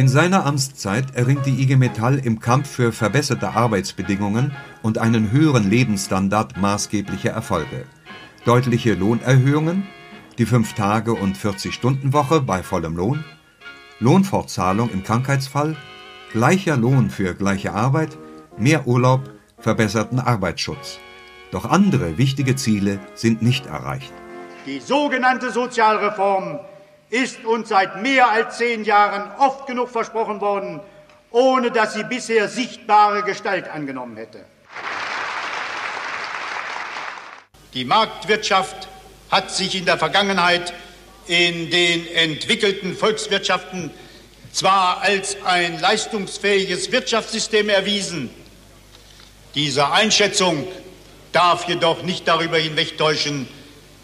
In seiner Amtszeit erringt die IG Metall im Kampf für verbesserte Arbeitsbedingungen und einen höheren Lebensstandard maßgebliche Erfolge. Deutliche Lohnerhöhungen, die 5-Tage- und 40-Stunden-Woche bei vollem Lohn, Lohnfortzahlung im Krankheitsfall, gleicher Lohn für gleiche Arbeit, mehr Urlaub, verbesserten Arbeitsschutz. Doch andere wichtige Ziele sind nicht erreicht. Die sogenannte Sozialreform ist uns seit mehr als zehn Jahren oft genug versprochen worden, ohne dass sie bisher sichtbare Gestalt angenommen hätte. Die Marktwirtschaft hat sich in der Vergangenheit in den entwickelten Volkswirtschaften zwar als ein leistungsfähiges Wirtschaftssystem erwiesen, diese Einschätzung darf jedoch nicht darüber hinwegtäuschen,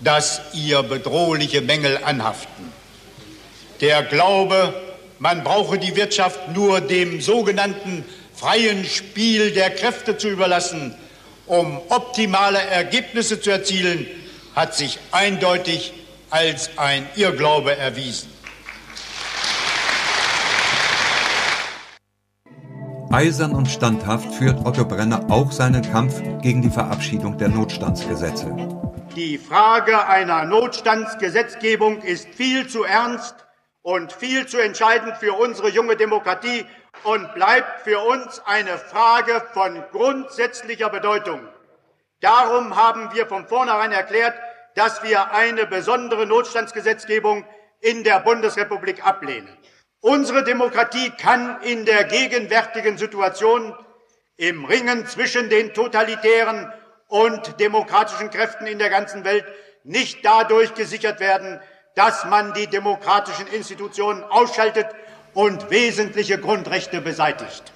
dass ihr bedrohliche Mängel anhaften. Der Glaube, man brauche die Wirtschaft nur dem sogenannten freien Spiel der Kräfte zu überlassen, um optimale Ergebnisse zu erzielen, hat sich eindeutig als ein Irrglaube erwiesen. Eisern und standhaft führt Otto Brenner auch seinen Kampf gegen die Verabschiedung der Notstandsgesetze. Die Frage einer Notstandsgesetzgebung ist viel zu ernst und viel zu entscheidend für unsere junge Demokratie und bleibt für uns eine Frage von grundsätzlicher Bedeutung. Darum haben wir von vornherein erklärt, dass wir eine besondere Notstandsgesetzgebung in der Bundesrepublik ablehnen. Unsere Demokratie kann in der gegenwärtigen Situation im Ringen zwischen den totalitären und demokratischen Kräften in der ganzen Welt nicht dadurch gesichert werden, dass man die demokratischen Institutionen ausschaltet und wesentliche Grundrechte beseitigt.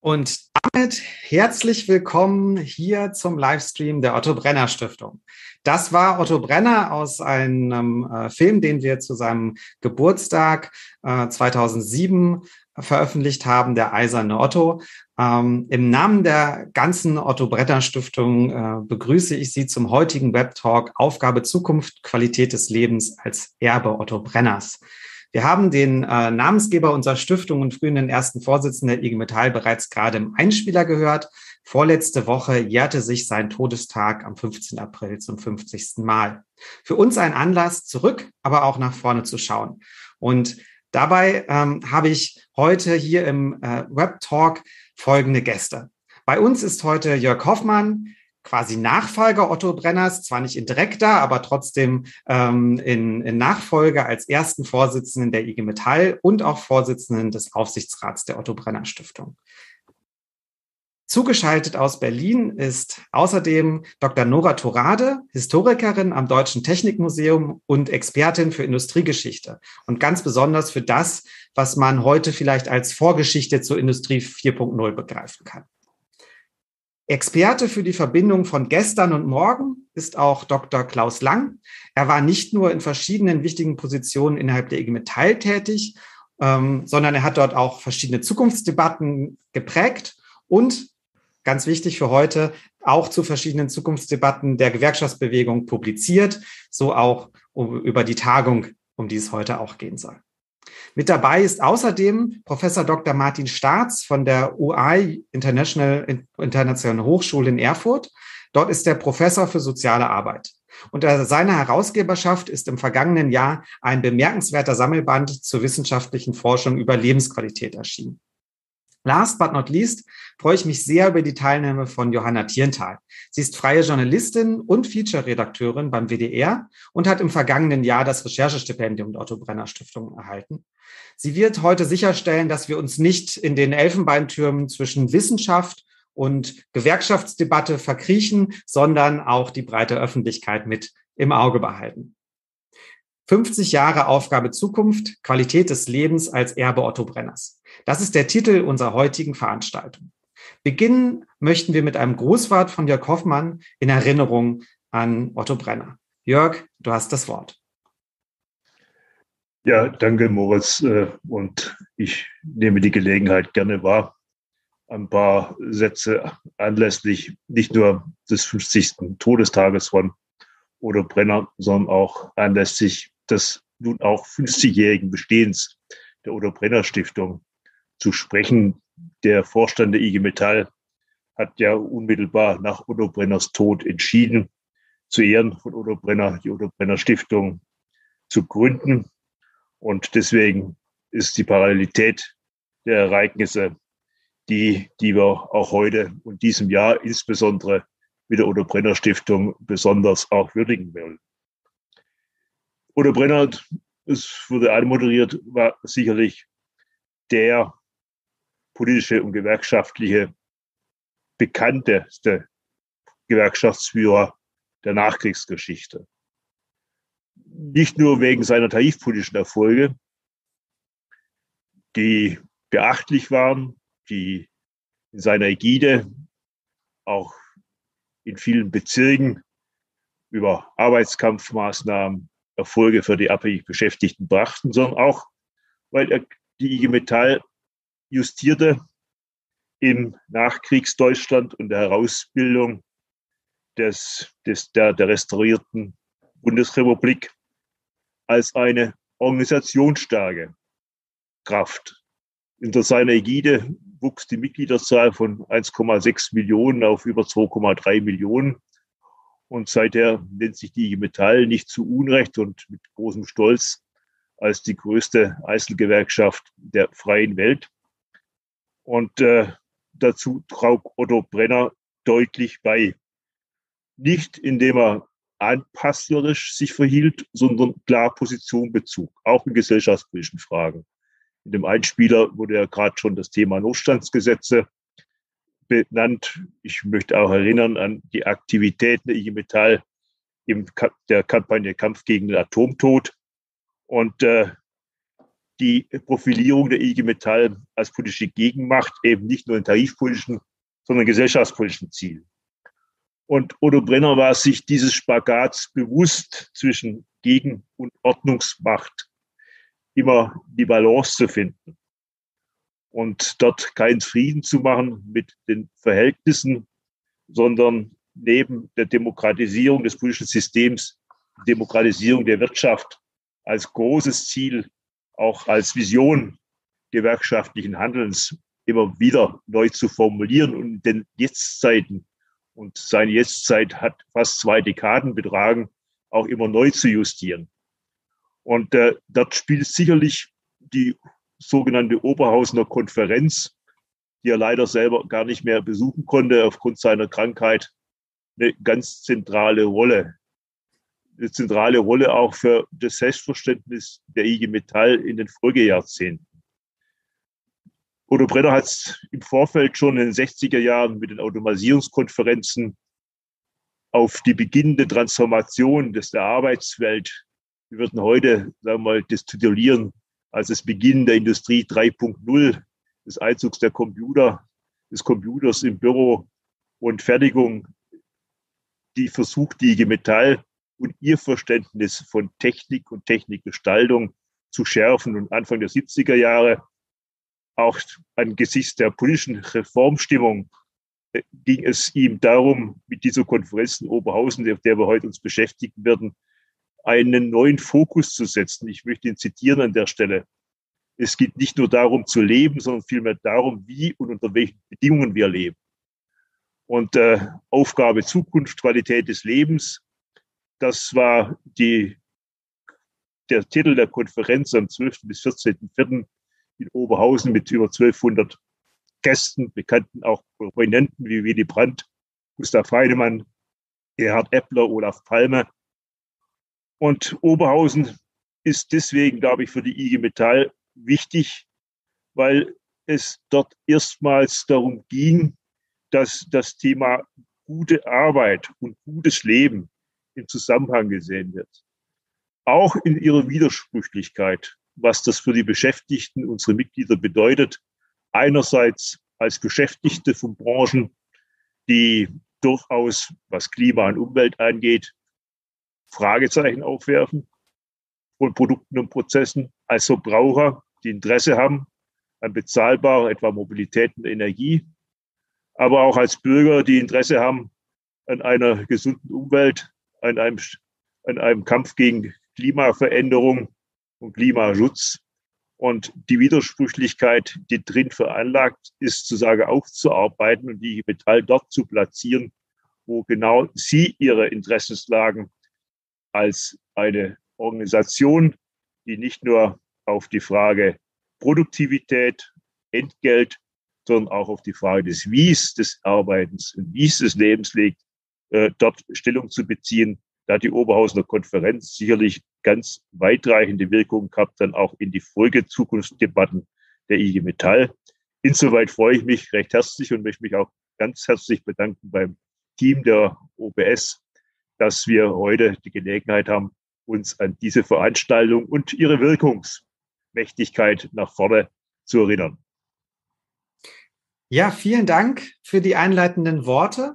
Und damit herzlich willkommen hier zum Livestream der Otto Brenner Stiftung. Das war Otto Brenner aus einem äh, Film, den wir zu seinem Geburtstag äh, 2007 veröffentlicht haben, der Eiserne Otto. Ähm, Im Namen der ganzen Otto Brenner Stiftung äh, begrüße ich Sie zum heutigen Web Talk Aufgabe Zukunft, Qualität des Lebens als Erbe Otto Brenners. Wir haben den äh, Namensgeber unserer Stiftung und frühen den ersten Vorsitzenden der IG Metall bereits gerade im Einspieler gehört. Vorletzte Woche jährte sich sein Todestag am 15. April zum 50. Mal. Für uns ein Anlass, zurück, aber auch nach vorne zu schauen. Und dabei ähm, habe ich heute hier im äh, Web Talk folgende Gäste. Bei uns ist heute Jörg Hoffmann, quasi Nachfolger Otto Brenners, zwar nicht in direkter, aber trotzdem ähm, in, in Nachfolge als ersten Vorsitzenden der IG Metall und auch Vorsitzenden des Aufsichtsrats der Otto Brenner Stiftung. Zugeschaltet aus Berlin ist außerdem Dr. Nora Torade, Historikerin am Deutschen Technikmuseum und Expertin für Industriegeschichte und ganz besonders für das, was man heute vielleicht als Vorgeschichte zur Industrie 4.0 begreifen kann. Experte für die Verbindung von gestern und morgen ist auch Dr. Klaus Lang. Er war nicht nur in verschiedenen wichtigen Positionen innerhalb der IG Metall tätig, ähm, sondern er hat dort auch verschiedene Zukunftsdebatten geprägt und ganz wichtig für heute, auch zu verschiedenen Zukunftsdebatten der Gewerkschaftsbewegung publiziert, so auch über die Tagung, um die es heute auch gehen soll. Mit dabei ist außerdem Professor Dr. Martin Staats von der UI International Internationalen Hochschule in Erfurt. Dort ist er Professor für soziale Arbeit. Unter seiner Herausgeberschaft ist im vergangenen Jahr ein bemerkenswerter Sammelband zur wissenschaftlichen Forschung über Lebensqualität erschienen. Last but not least freue ich mich sehr über die Teilnahme von Johanna Tierenthal. Sie ist freie Journalistin und Feature-Redakteurin beim WDR und hat im vergangenen Jahr das Recherchestipendium der Otto Brenner Stiftung erhalten. Sie wird heute sicherstellen, dass wir uns nicht in den Elfenbeintürmen zwischen Wissenschaft und Gewerkschaftsdebatte verkriechen, sondern auch die breite Öffentlichkeit mit im Auge behalten. 50 Jahre Aufgabe Zukunft, Qualität des Lebens als Erbe Otto Brenners. Das ist der Titel unserer heutigen Veranstaltung. Beginnen möchten wir mit einem Grußwort von Jörg Hoffmann in Erinnerung an Otto Brenner. Jörg, du hast das Wort. Ja, danke, Moritz. Äh, und ich nehme die Gelegenheit gerne wahr, ein paar Sätze anlässlich nicht nur des 50. Todestages von Odo Brenner, sondern auch anlässlich des nun auch 50-jährigen Bestehens der Odo Brenner Stiftung zu sprechen. Der Vorstand der IG Metall hat ja unmittelbar nach Odo Brenners Tod entschieden, zu Ehren von Odo Brenner die Odo Brenner Stiftung zu gründen. Und deswegen ist die Parallelität der Ereignisse die, die wir auch heute und diesem Jahr insbesondere mit der Odo Brenner Stiftung besonders auch würdigen wollen. Odo Brenner, es wurde anmoderiert, war sicherlich der politische und gewerkschaftliche bekannteste Gewerkschaftsführer der Nachkriegsgeschichte. Nicht nur wegen seiner tarifpolitischen Erfolge, die beachtlich waren, die in seiner Ägide auch in vielen Bezirken über Arbeitskampfmaßnahmen Erfolge für die abhängig Beschäftigten brachten, sondern auch, weil er die IG Metall justierte im Nachkriegsdeutschland und der Herausbildung des, des, der, der restaurierten Bundesrepublik als eine organisationsstarke Kraft. Unter seiner Ägide wuchs die Mitgliederzahl von 1,6 Millionen auf über 2,3 Millionen. Und seither nennt sich die IG Metall nicht zu Unrecht und mit großem Stolz als die größte Einzelgewerkschaft der freien Welt. Und äh, dazu trug Otto Brenner deutlich bei. Nicht indem er anpasslerisch sich verhielt, sondern klar Position bezog, auch in gesellschaftspolitischen Fragen. In dem Einspieler wurde ja gerade schon das Thema Notstandsgesetze benannt. Ich möchte auch erinnern an die Aktivitäten der IG Metall in der Kampagne Kampf gegen den Atomtod und äh, die Profilierung der IG Metall als politische Gegenmacht eben nicht nur in tarifpolitischen, sondern gesellschaftspolitischen Zielen. Und Odo Brenner war sich dieses Spagats bewusst zwischen Gegen- und Ordnungsmacht immer die Balance zu finden und dort keinen Frieden zu machen mit den Verhältnissen, sondern neben der Demokratisierung des politischen Systems, Demokratisierung der Wirtschaft als großes Ziel, auch als Vision gewerkschaftlichen Handelns immer wieder neu zu formulieren und in den Jetztzeiten und seine Jetztzeit hat fast zwei Dekaden betragen, auch immer neu zu justieren. Und äh, dort spielt sicherlich die sogenannte Oberhausener Konferenz, die er leider selber gar nicht mehr besuchen konnte aufgrund seiner Krankheit, eine ganz zentrale Rolle. Eine zentrale Rolle auch für das Selbstverständnis der IG Metall in den Folgejahrzehnten. Odo Brenner hat es im Vorfeld schon in den 60er Jahren mit den Automatisierungskonferenzen auf die beginnende Transformation des der Arbeitswelt wir würden heute, sagen wir mal, das titulieren als das Beginn der Industrie 3.0, des Einzugs der Computer, des Computers im Büro und Fertigung, die versucht, die IG Metall und ihr Verständnis von Technik und Technikgestaltung zu schärfen. Und Anfang der 70er Jahre, auch angesichts der politischen Reformstimmung, äh, ging es ihm darum, mit dieser Konferenz in Oberhausen, auf der wir heute uns beschäftigen werden, einen neuen Fokus zu setzen. Ich möchte ihn zitieren an der Stelle. Es geht nicht nur darum zu leben, sondern vielmehr darum, wie und unter welchen Bedingungen wir leben. Und äh, Aufgabe Zukunft, Qualität des Lebens, das war die, der Titel der Konferenz am 12. bis 14.04. in Oberhausen mit über 1200 Gästen, Bekannten, auch Prominenten wie Willy Brandt, Gustav Heidemann, Gerhard Eppler, Olaf Palme, und Oberhausen ist deswegen, glaube ich, für die IG Metall wichtig, weil es dort erstmals darum ging, dass das Thema gute Arbeit und gutes Leben im Zusammenhang gesehen wird. Auch in ihrer Widersprüchlichkeit, was das für die Beschäftigten, unsere Mitglieder bedeutet. Einerseits als Beschäftigte von Branchen, die durchaus, was Klima und Umwelt angeht, Fragezeichen aufwerfen von Produkten und Prozessen als Verbraucher, die Interesse haben an bezahlbarer etwa Mobilität und Energie, aber auch als Bürger, die Interesse haben an einer gesunden Umwelt, an einem an einem Kampf gegen Klimaveränderung und Klimaschutz. Und die Widersprüchlichkeit, die drin veranlagt ist, zu sagen, aufzuarbeiten und die Metall dort zu platzieren, wo genau sie ihre Interessenslagen als eine Organisation, die nicht nur auf die Frage Produktivität, Entgelt, sondern auch auf die Frage des Wies des Arbeitens Wies des Lebens legt, äh, dort Stellung zu beziehen. Da hat die Oberhausener Konferenz sicherlich ganz weitreichende Wirkungen gehabt, dann auch in die Folgezukunftsdebatten der IG Metall. Insoweit freue ich mich recht herzlich und möchte mich auch ganz herzlich bedanken beim Team der OBS, dass wir heute die Gelegenheit haben, uns an diese Veranstaltung und ihre Wirkungsmächtigkeit nach vorne zu erinnern. Ja, vielen Dank für die einleitenden Worte.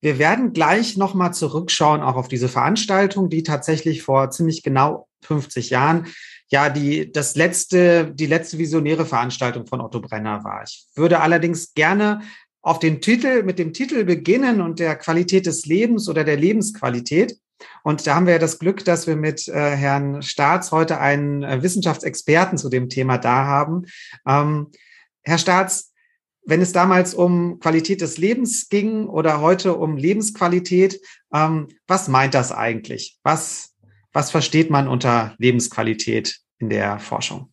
Wir werden gleich nochmal zurückschauen, auch auf diese Veranstaltung, die tatsächlich vor ziemlich genau 50 Jahren ja die, das letzte, die letzte visionäre Veranstaltung von Otto Brenner war. Ich würde allerdings gerne auf den Titel, mit dem Titel beginnen und der Qualität des Lebens oder der Lebensqualität. Und da haben wir ja das Glück, dass wir mit äh, Herrn Staats heute einen äh, Wissenschaftsexperten zu dem Thema da haben. Ähm, Herr Staats, wenn es damals um Qualität des Lebens ging oder heute um Lebensqualität, ähm, was meint das eigentlich? Was, was versteht man unter Lebensqualität in der Forschung?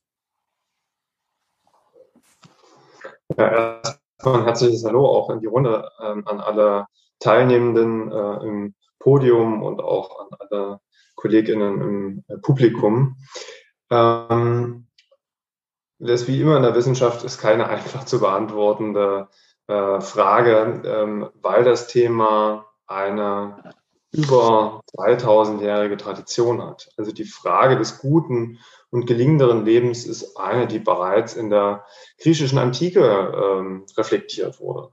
Ja, ein herzliches Hallo auch in die Runde ähm, an alle Teilnehmenden äh, im Podium und auch an alle KollegInnen im äh, Publikum. Ähm, das wie immer in der Wissenschaft ist keine einfach zu beantwortende äh, Frage, ähm, weil das Thema eine über 2000-jährige Tradition hat. Also die Frage des guten und gelingenderen Lebens ist eine, die bereits in der griechischen Antike ähm, reflektiert wurde.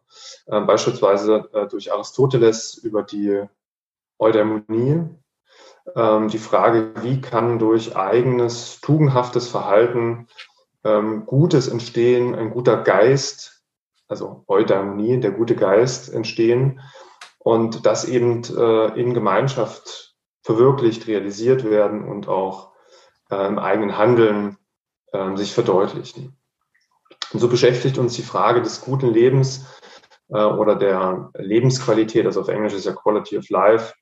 Äh, beispielsweise äh, durch Aristoteles über die Eudaimonie. Ähm, die Frage, wie kann durch eigenes, tugendhaftes Verhalten ähm, Gutes entstehen, ein guter Geist, also Eudaimonie, der gute Geist entstehen und das eben äh, in Gemeinschaft verwirklicht, realisiert werden und auch äh, im eigenen Handeln äh, sich verdeutlichen. Und so beschäftigt uns die Frage des guten Lebens äh, oder der Lebensqualität, also auf Englisch ist ja Quality of Life,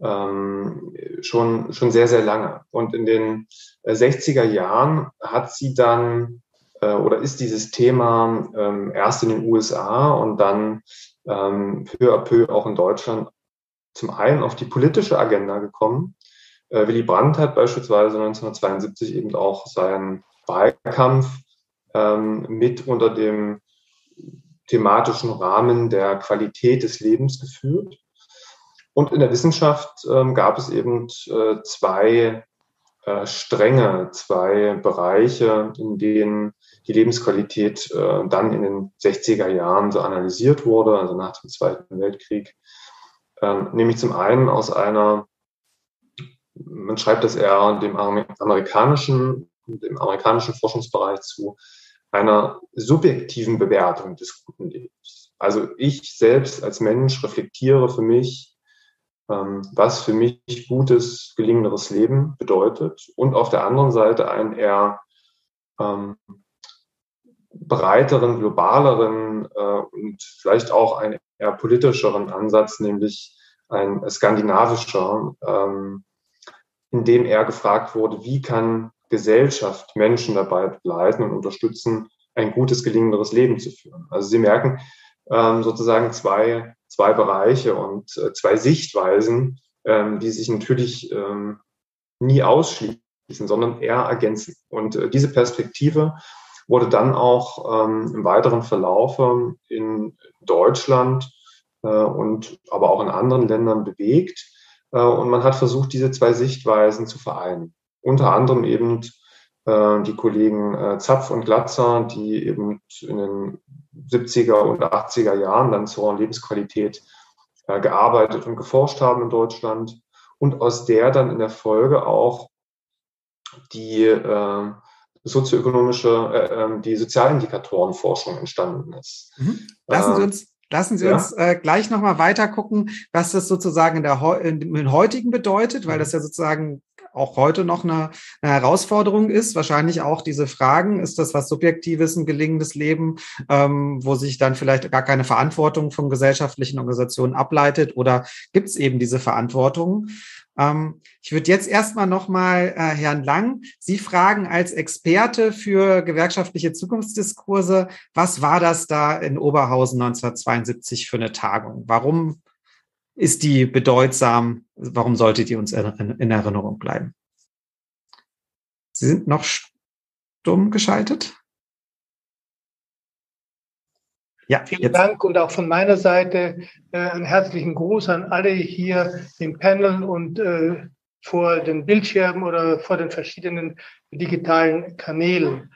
ähm, schon, schon sehr, sehr lange. Und in den 60er äh, Jahren hat sie dann äh, oder ist dieses Thema ähm, erst in den USA und dann ähm, peu à peu auch in Deutschland zum einen auf die politische Agenda gekommen. Äh, Willy Brandt hat beispielsweise 1972 eben auch seinen Wahlkampf ähm, mit unter dem thematischen Rahmen der Qualität des Lebens geführt. Und in der Wissenschaft ähm, gab es eben äh, zwei äh, Stränge, zwei Bereiche, in denen die Lebensqualität äh, dann in den 60er Jahren so analysiert wurde, also nach dem Zweiten Weltkrieg. Ähm, nämlich zum einen aus einer, man schreibt das eher dem amerikanischen, dem amerikanischen Forschungsbereich zu, einer subjektiven Bewertung des guten Lebens. Also ich selbst als Mensch reflektiere für mich, was für mich gutes, gelingenderes Leben bedeutet und auf der anderen Seite einen eher ähm, breiteren, globaleren äh, und vielleicht auch einen eher politischeren Ansatz, nämlich ein skandinavischer, ähm, in dem er gefragt wurde, wie kann Gesellschaft Menschen dabei begleiten und unterstützen, ein gutes, gelingenderes Leben zu führen. Also Sie merken ähm, sozusagen zwei zwei Bereiche und äh, zwei Sichtweisen, ähm, die sich natürlich ähm, nie ausschließen, sondern eher ergänzen. Und äh, diese Perspektive wurde dann auch ähm, im weiteren Verlauf in Deutschland äh, und aber auch in anderen Ländern bewegt. Und man hat versucht, diese zwei Sichtweisen zu vereinen. Unter anderem eben die Kollegen äh, Zapf und Glatzer, die eben in den 70er und 80er Jahren dann zur Lebensqualität äh, gearbeitet und geforscht haben in Deutschland und aus der dann in der Folge auch die äh, sozioökonomische, äh, ähm, die Sozialindikatorenforschung entstanden ist. Mhm. Lassen Sie uns Lassen Sie ja. uns äh, gleich nochmal weiter gucken, was das sozusagen in der in, in heutigen bedeutet, weil das ja sozusagen auch heute noch eine, eine, Herausforderung ist. Wahrscheinlich auch diese Fragen, ist das was Subjektives, ein gelingendes Leben, ähm, wo sich dann vielleicht gar keine Verantwortung von gesellschaftlichen Organisationen ableitet oder gibt es eben diese Verantwortung? Ähm, ich würde jetzt erstmal nochmal äh, Herrn Lang, Sie fragen als Experte für gewerkschaftliche Zukunftsdiskurse, was war das da in Oberhausen 1972 für eine Tagung? Warum ist die bedeutsam? Warum sollte die uns in Erinnerung bleiben? Sie sind noch stumm geschaltet? Ja, Vielen jetzt. Dank und auch von meiner Seite äh, einen herzlichen Gruß an alle hier im Panel und äh, vor den Bildschirmen oder vor den verschiedenen digitalen Kanälen.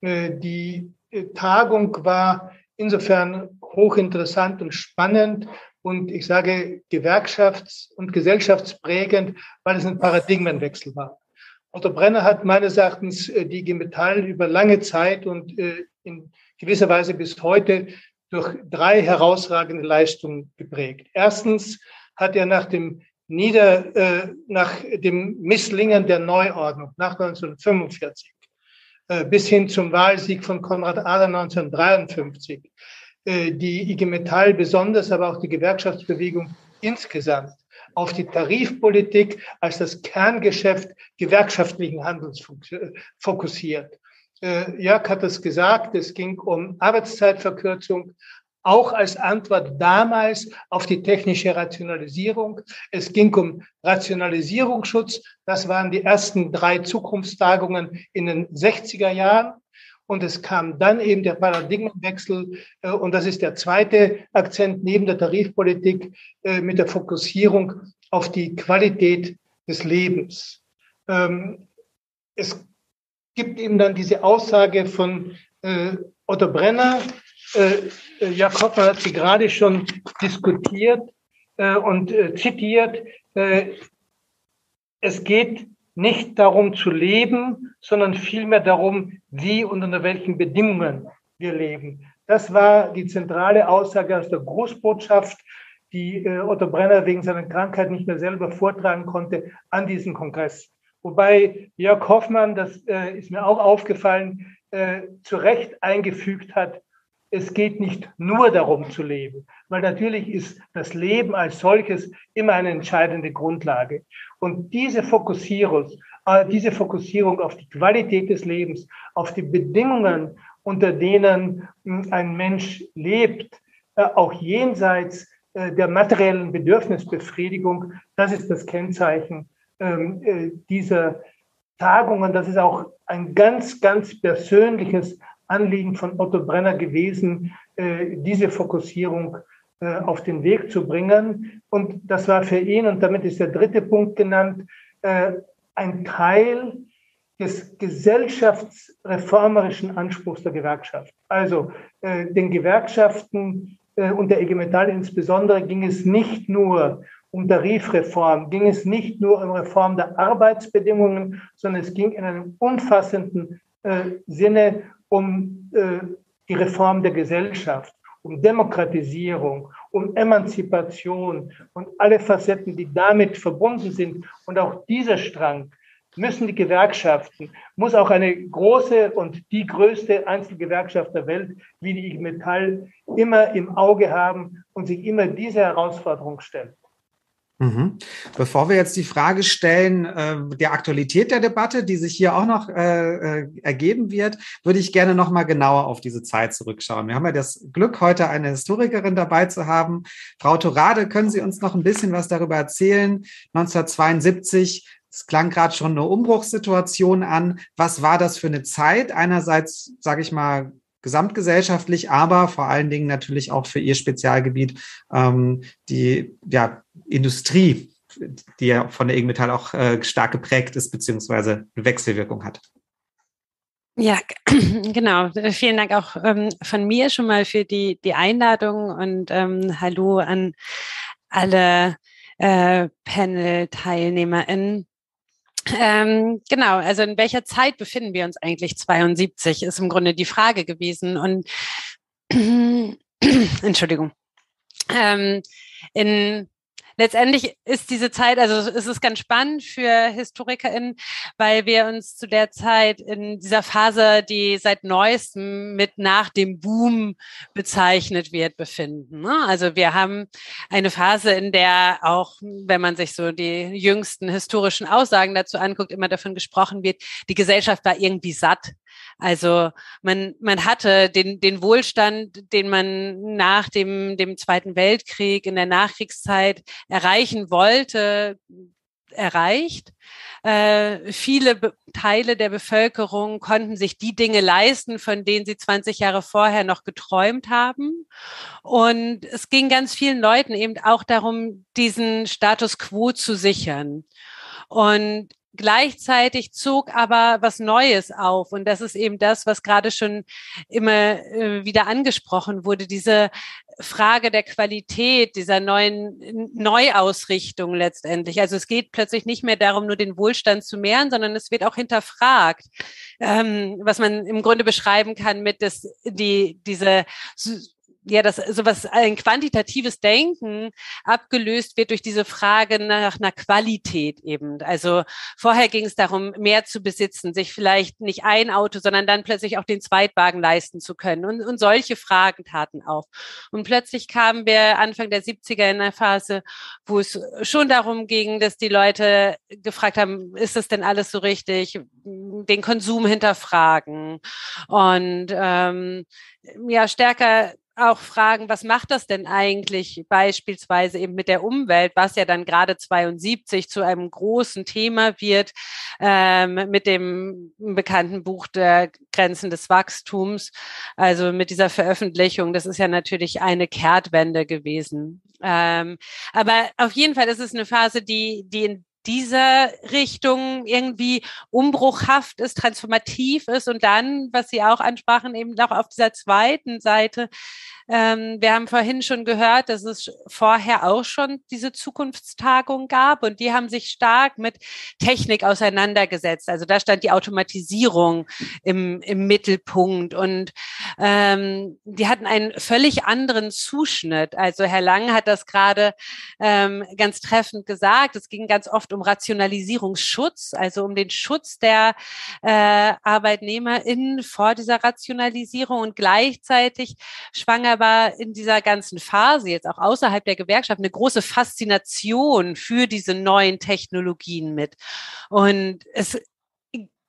Äh, die äh, Tagung war insofern hochinteressant und spannend und ich sage gewerkschafts- und gesellschaftsprägend, weil es ein Paradigmenwechsel war. Otto Brenner hat meines Erachtens äh, die IG Metall über lange Zeit und äh, in gewisser Weise bis heute durch drei herausragende Leistungen geprägt. Erstens hat er nach dem Nieder, äh, nach dem Misslingen der Neuordnung nach 1945 äh, bis hin zum Wahlsieg von Konrad Adenauer 1953 äh, die IG Metall besonders, aber auch die Gewerkschaftsbewegung insgesamt auf die Tarifpolitik als das Kerngeschäft gewerkschaftlichen Handels fokussiert. Äh, Jörg hat es gesagt, es ging um Arbeitszeitverkürzung, auch als Antwort damals auf die technische Rationalisierung. Es ging um Rationalisierungsschutz. Das waren die ersten drei Zukunftstagungen in den 60er Jahren. Und es kam dann eben der Paradigmenwechsel. Äh, und das ist der zweite Akzent neben der Tarifpolitik äh, mit der Fokussierung auf die Qualität des Lebens. Ähm, es gibt eben dann diese Aussage von äh, Otto Brenner. Äh, äh Jakob hat sie gerade schon diskutiert äh, und äh, zitiert. Äh, es geht nicht darum zu leben, sondern vielmehr darum, wie und unter welchen Bedingungen wir leben. Das war die zentrale Aussage aus der Großbotschaft, die Otto Brenner wegen seiner Krankheit nicht mehr selber vortragen konnte an diesem Kongress. Wobei Jörg Hoffmann, das äh, ist mir auch aufgefallen, äh, zu Recht eingefügt hat, es geht nicht nur darum zu leben, weil natürlich ist das Leben als solches immer eine entscheidende Grundlage. Und diese Fokussierung, äh, diese Fokussierung auf die Qualität des Lebens, auf die Bedingungen, unter denen hm, ein Mensch lebt, äh, auch jenseits äh, der materiellen Bedürfnisbefriedigung, das ist das Kennzeichen ähm, äh, dieser Tagungen. Das ist auch ein ganz, ganz persönliches Anliegen von Otto Brenner gewesen, äh, diese Fokussierung äh, auf den Weg zu bringen. Und das war für ihn, und damit ist der dritte Punkt genannt, ein Teil des gesellschaftsreformerischen Anspruchs der Gewerkschaft. Also den Gewerkschaften und der IG Metall insbesondere ging es nicht nur um Tarifreform, ging es nicht nur um Reform der Arbeitsbedingungen, sondern es ging in einem umfassenden äh, Sinne um äh, die Reform der Gesellschaft, um Demokratisierung, um Emanzipation und alle Facetten, die damit verbunden sind. Und auch dieser Strang müssen die Gewerkschaften, muss auch eine große und die größte Einzelgewerkschaft der Welt wie die IG Metall immer im Auge haben und sich immer diese Herausforderung stellen. Mhm. Bevor wir jetzt die Frage stellen äh, der Aktualität der Debatte, die sich hier auch noch äh, äh, ergeben wird, würde ich gerne noch mal genauer auf diese Zeit zurückschauen. Wir haben ja das Glück, heute eine Historikerin dabei zu haben. Frau Torade, können Sie uns noch ein bisschen was darüber erzählen? 1972, es klang gerade schon eine Umbruchssituation an. Was war das für eine Zeit? Einerseits, sage ich mal, gesamtgesellschaftlich, aber vor allen Dingen natürlich auch für ihr Spezialgebiet ähm, die ja, Industrie, die ja von der IG Metall auch äh, stark geprägt ist, beziehungsweise eine Wechselwirkung hat. Ja, genau. Vielen Dank auch ähm, von mir schon mal für die, die Einladung und ähm, Hallo an alle äh, Panel-TeilnehmerInnen. Ähm, genau, also in welcher Zeit befinden wir uns eigentlich? 72 ist im Grunde die Frage gewesen. Und Entschuldigung. ähm, in letztendlich ist diese Zeit, also es ist ganz spannend für HistorikerInnen, weil wir uns zu der Zeit in dieser Phase, die seit neuestem mit nach dem Boom bezeichnet wird, befinden. Ne? Also wir haben eine Phase, in der auch, wenn man sich so die jüngsten historischen Aussagen dazu anguckt, immer davon gesprochen wird, die Gesellschaft war irgendwie satt. Also man, man hatte den, den Wohlstand, den man nach dem, dem Zweiten Weltkrieg in der Nachkriegszeit erreichen wollte, erreicht. Äh, viele Be Teile der Bevölkerung konnten sich die Dinge leisten, von denen sie 20 Jahre vorher noch geträumt haben. Und es ging ganz vielen Leuten eben auch darum, diesen Status quo zu sichern. Und Gleichzeitig zog aber was Neues auf. Und das ist eben das, was gerade schon immer äh, wieder angesprochen wurde, diese Frage der Qualität, dieser neuen Neuausrichtung letztendlich. Also es geht plötzlich nicht mehr darum, nur den Wohlstand zu mehren, sondern es wird auch hinterfragt, ähm, was man im Grunde beschreiben kann mit dass die, diese ja, dass sowas, ein quantitatives Denken abgelöst wird durch diese Frage nach einer Qualität eben. Also vorher ging es darum, mehr zu besitzen, sich vielleicht nicht ein Auto, sondern dann plötzlich auch den Zweitwagen leisten zu können. Und, und solche Fragen taten auf. Und plötzlich kamen wir Anfang der 70er in einer Phase, wo es schon darum ging, dass die Leute gefragt haben, ist das denn alles so richtig? Den Konsum hinterfragen und ähm, ja stärker auch fragen, was macht das denn eigentlich beispielsweise eben mit der Umwelt, was ja dann gerade 72 zu einem großen Thema wird ähm, mit dem bekannten Buch der Grenzen des Wachstums, also mit dieser Veröffentlichung. Das ist ja natürlich eine Kehrtwende gewesen. Ähm, aber auf jeden Fall ist es eine Phase, die, die in dieser Richtung irgendwie umbruchhaft ist, transformativ ist und dann, was Sie auch ansprachen, eben auch auf dieser zweiten Seite ähm, wir haben vorhin schon gehört, dass es vorher auch schon diese Zukunftstagung gab und die haben sich stark mit Technik auseinandergesetzt. Also da stand die Automatisierung im, im Mittelpunkt und ähm, die hatten einen völlig anderen Zuschnitt. Also Herr Lang hat das gerade ähm, ganz treffend gesagt. Es ging ganz oft um Rationalisierungsschutz, also um den Schutz der äh, ArbeitnehmerInnen vor dieser Rationalisierung und gleichzeitig schwanger aber in dieser ganzen Phase, jetzt auch außerhalb der Gewerkschaft, eine große Faszination für diese neuen Technologien mit. Und es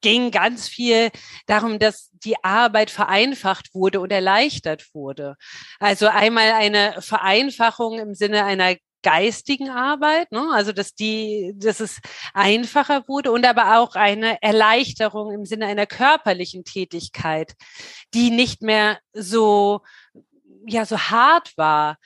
ging ganz viel darum, dass die Arbeit vereinfacht wurde und erleichtert wurde. Also einmal eine Vereinfachung im Sinne einer geistigen Arbeit, ne? also dass die, dass es einfacher wurde und aber auch eine Erleichterung im Sinne einer körperlichen Tätigkeit, die nicht mehr so ja so hart war,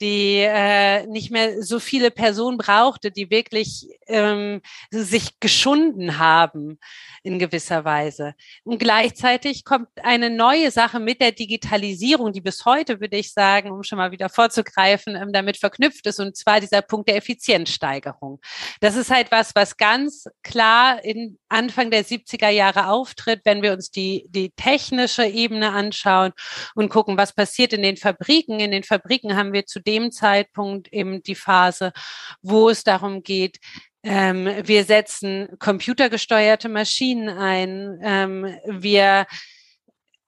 die äh, nicht mehr so viele Personen brauchte, die wirklich ähm, sich geschunden haben in gewisser Weise. Und gleichzeitig kommt eine neue Sache mit der Digitalisierung, die bis heute, würde ich sagen, um schon mal wieder vorzugreifen, ähm, damit verknüpft ist, und zwar dieser Punkt der Effizienzsteigerung. Das ist halt was, was ganz klar in Anfang der 70er Jahre auftritt, wenn wir uns die, die technische Ebene anschauen und gucken, was passiert in den Fabriken. In den Fabriken haben wir zu dem Zeitpunkt eben die Phase, wo es darum geht, ähm, wir setzen computergesteuerte Maschinen ein. Ähm, wir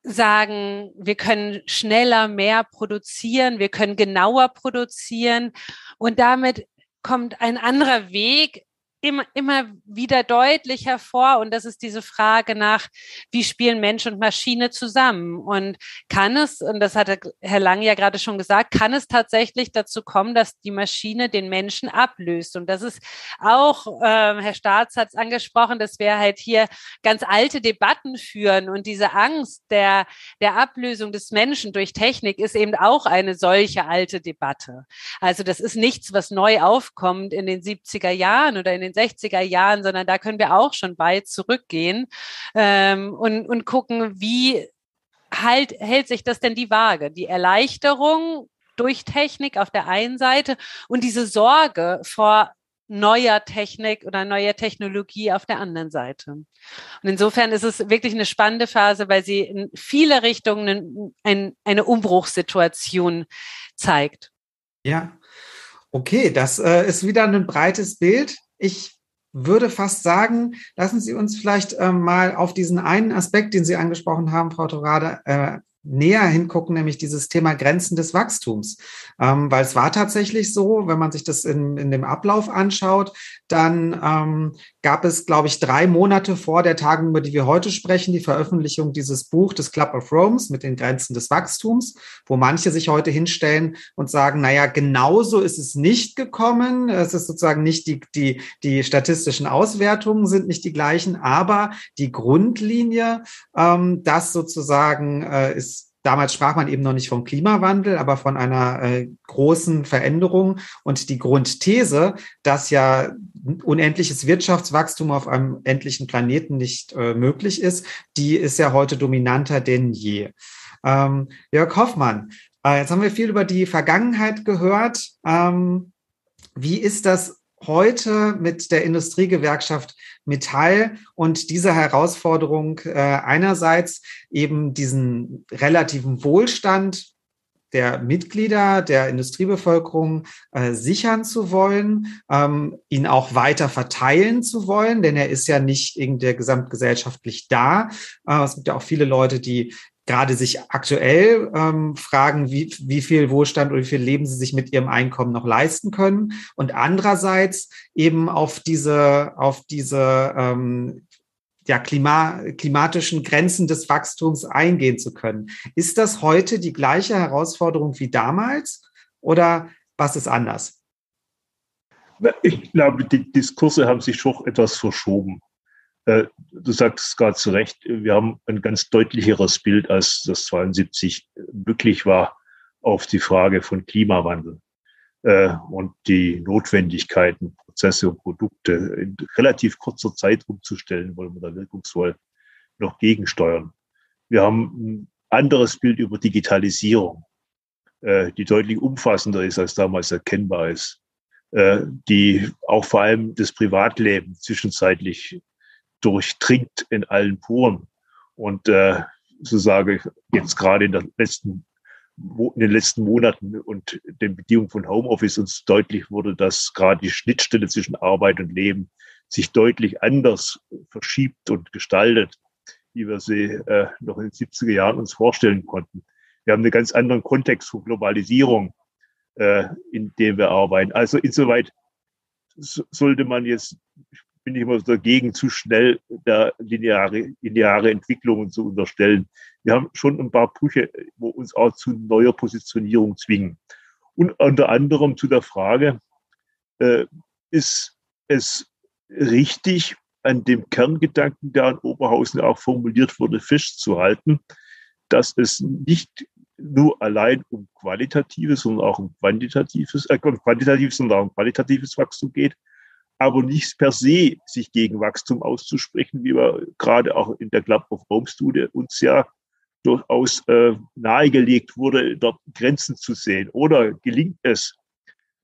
sagen, wir können schneller mehr produzieren, wir können genauer produzieren und damit kommt ein anderer Weg immer, immer wieder deutlich hervor. Und das ist diese Frage nach, wie spielen Mensch und Maschine zusammen? Und kann es, und das hatte Herr Lang ja gerade schon gesagt, kann es tatsächlich dazu kommen, dass die Maschine den Menschen ablöst? Und das ist auch, äh, Herr Staats hat es angesprochen, dass wir halt hier ganz alte Debatten führen. Und diese Angst der, der Ablösung des Menschen durch Technik ist eben auch eine solche alte Debatte. Also das ist nichts, was neu aufkommt in den 70er Jahren oder in den den 60er Jahren, sondern da können wir auch schon weit zurückgehen ähm, und, und gucken, wie halt, hält sich das denn die Waage? Die Erleichterung durch Technik auf der einen Seite und diese Sorge vor neuer Technik oder neuer Technologie auf der anderen Seite. Und insofern ist es wirklich eine spannende Phase, weil sie in viele Richtungen ein, eine Umbruchssituation zeigt. Ja, okay, das äh, ist wieder ein breites Bild. Ich würde fast sagen, lassen Sie uns vielleicht äh, mal auf diesen einen Aspekt, den Sie angesprochen haben, Frau Torade, äh, näher hingucken, nämlich dieses Thema Grenzen des Wachstums. Ähm, weil es war tatsächlich so, wenn man sich das in, in dem Ablauf anschaut, dann ähm, gab es, glaube ich, drei Monate vor der Tagung, über die wir heute sprechen, die Veröffentlichung dieses Buch des Club of Rome's mit den Grenzen des Wachstums, wo manche sich heute hinstellen und sagen, naja, genauso ist es nicht gekommen. Es ist sozusagen nicht die, die, die statistischen Auswertungen sind nicht die gleichen, aber die Grundlinie, ähm, das sozusagen äh, ist Damals sprach man eben noch nicht vom Klimawandel, aber von einer äh, großen Veränderung. Und die Grundthese, dass ja unendliches Wirtschaftswachstum auf einem endlichen Planeten nicht äh, möglich ist, die ist ja heute dominanter denn je. Ähm, Jörg Hoffmann, äh, jetzt haben wir viel über die Vergangenheit gehört. Ähm, wie ist das heute mit der Industriegewerkschaft Metall und dieser Herausforderung äh, einerseits eben diesen relativen Wohlstand der Mitglieder der Industriebevölkerung äh, sichern zu wollen, ähm, ihn auch weiter verteilen zu wollen, denn er ist ja nicht irgendwie gesamtgesellschaftlich da. Äh, es gibt ja auch viele Leute, die gerade sich aktuell ähm, fragen, wie, wie viel Wohlstand oder wie viel Leben sie sich mit ihrem Einkommen noch leisten können. Und andererseits eben auf diese, auf diese ähm, ja, Klima, klimatischen Grenzen des Wachstums eingehen zu können. Ist das heute die gleiche Herausforderung wie damals oder was ist anders? Ich glaube, die Diskurse haben sich schon etwas verschoben. Äh, du sagst gerade zu Recht, wir haben ein ganz deutlicheres Bild, als das 72 wirklich war, auf die Frage von Klimawandel äh, und die Notwendigkeiten, Prozesse und Produkte in relativ kurzer Zeit umzustellen, wollen wir da wirkungsvoll noch gegensteuern. Wir haben ein anderes Bild über Digitalisierung, äh, die deutlich umfassender ist, als damals erkennbar ist, die auch vor allem das Privatleben zwischenzeitlich durchdringt in allen Poren. Und äh, so sage ich jetzt gerade in, der letzten, in den letzten Monaten und den Bedingungen von Homeoffice uns deutlich wurde, dass gerade die Schnittstelle zwischen Arbeit und Leben sich deutlich anders verschiebt und gestaltet, wie wir sie äh, noch in den 70er Jahren uns vorstellen konnten. Wir haben einen ganz anderen Kontext von Globalisierung, äh, in dem wir arbeiten. Also insoweit sollte man jetzt bin ich immer dagegen, zu schnell der lineare, lineare Entwicklungen zu unterstellen. Wir haben schon ein paar Brüche, wo uns auch zu neuer Positionierung zwingen. Und unter anderem zu der Frage, äh, ist es richtig, an dem Kerngedanken, der an Oberhausen auch formuliert wurde, festzuhalten, dass es nicht nur allein um qualitatives, sondern auch um quantitatives, äh, quantitatives, sondern auch um qualitatives Wachstum geht, aber nicht per se sich gegen Wachstum auszusprechen, wie wir gerade auch in der Club of Rome Studie uns ja durchaus äh, nahegelegt wurde, dort Grenzen zu sehen. Oder gelingt es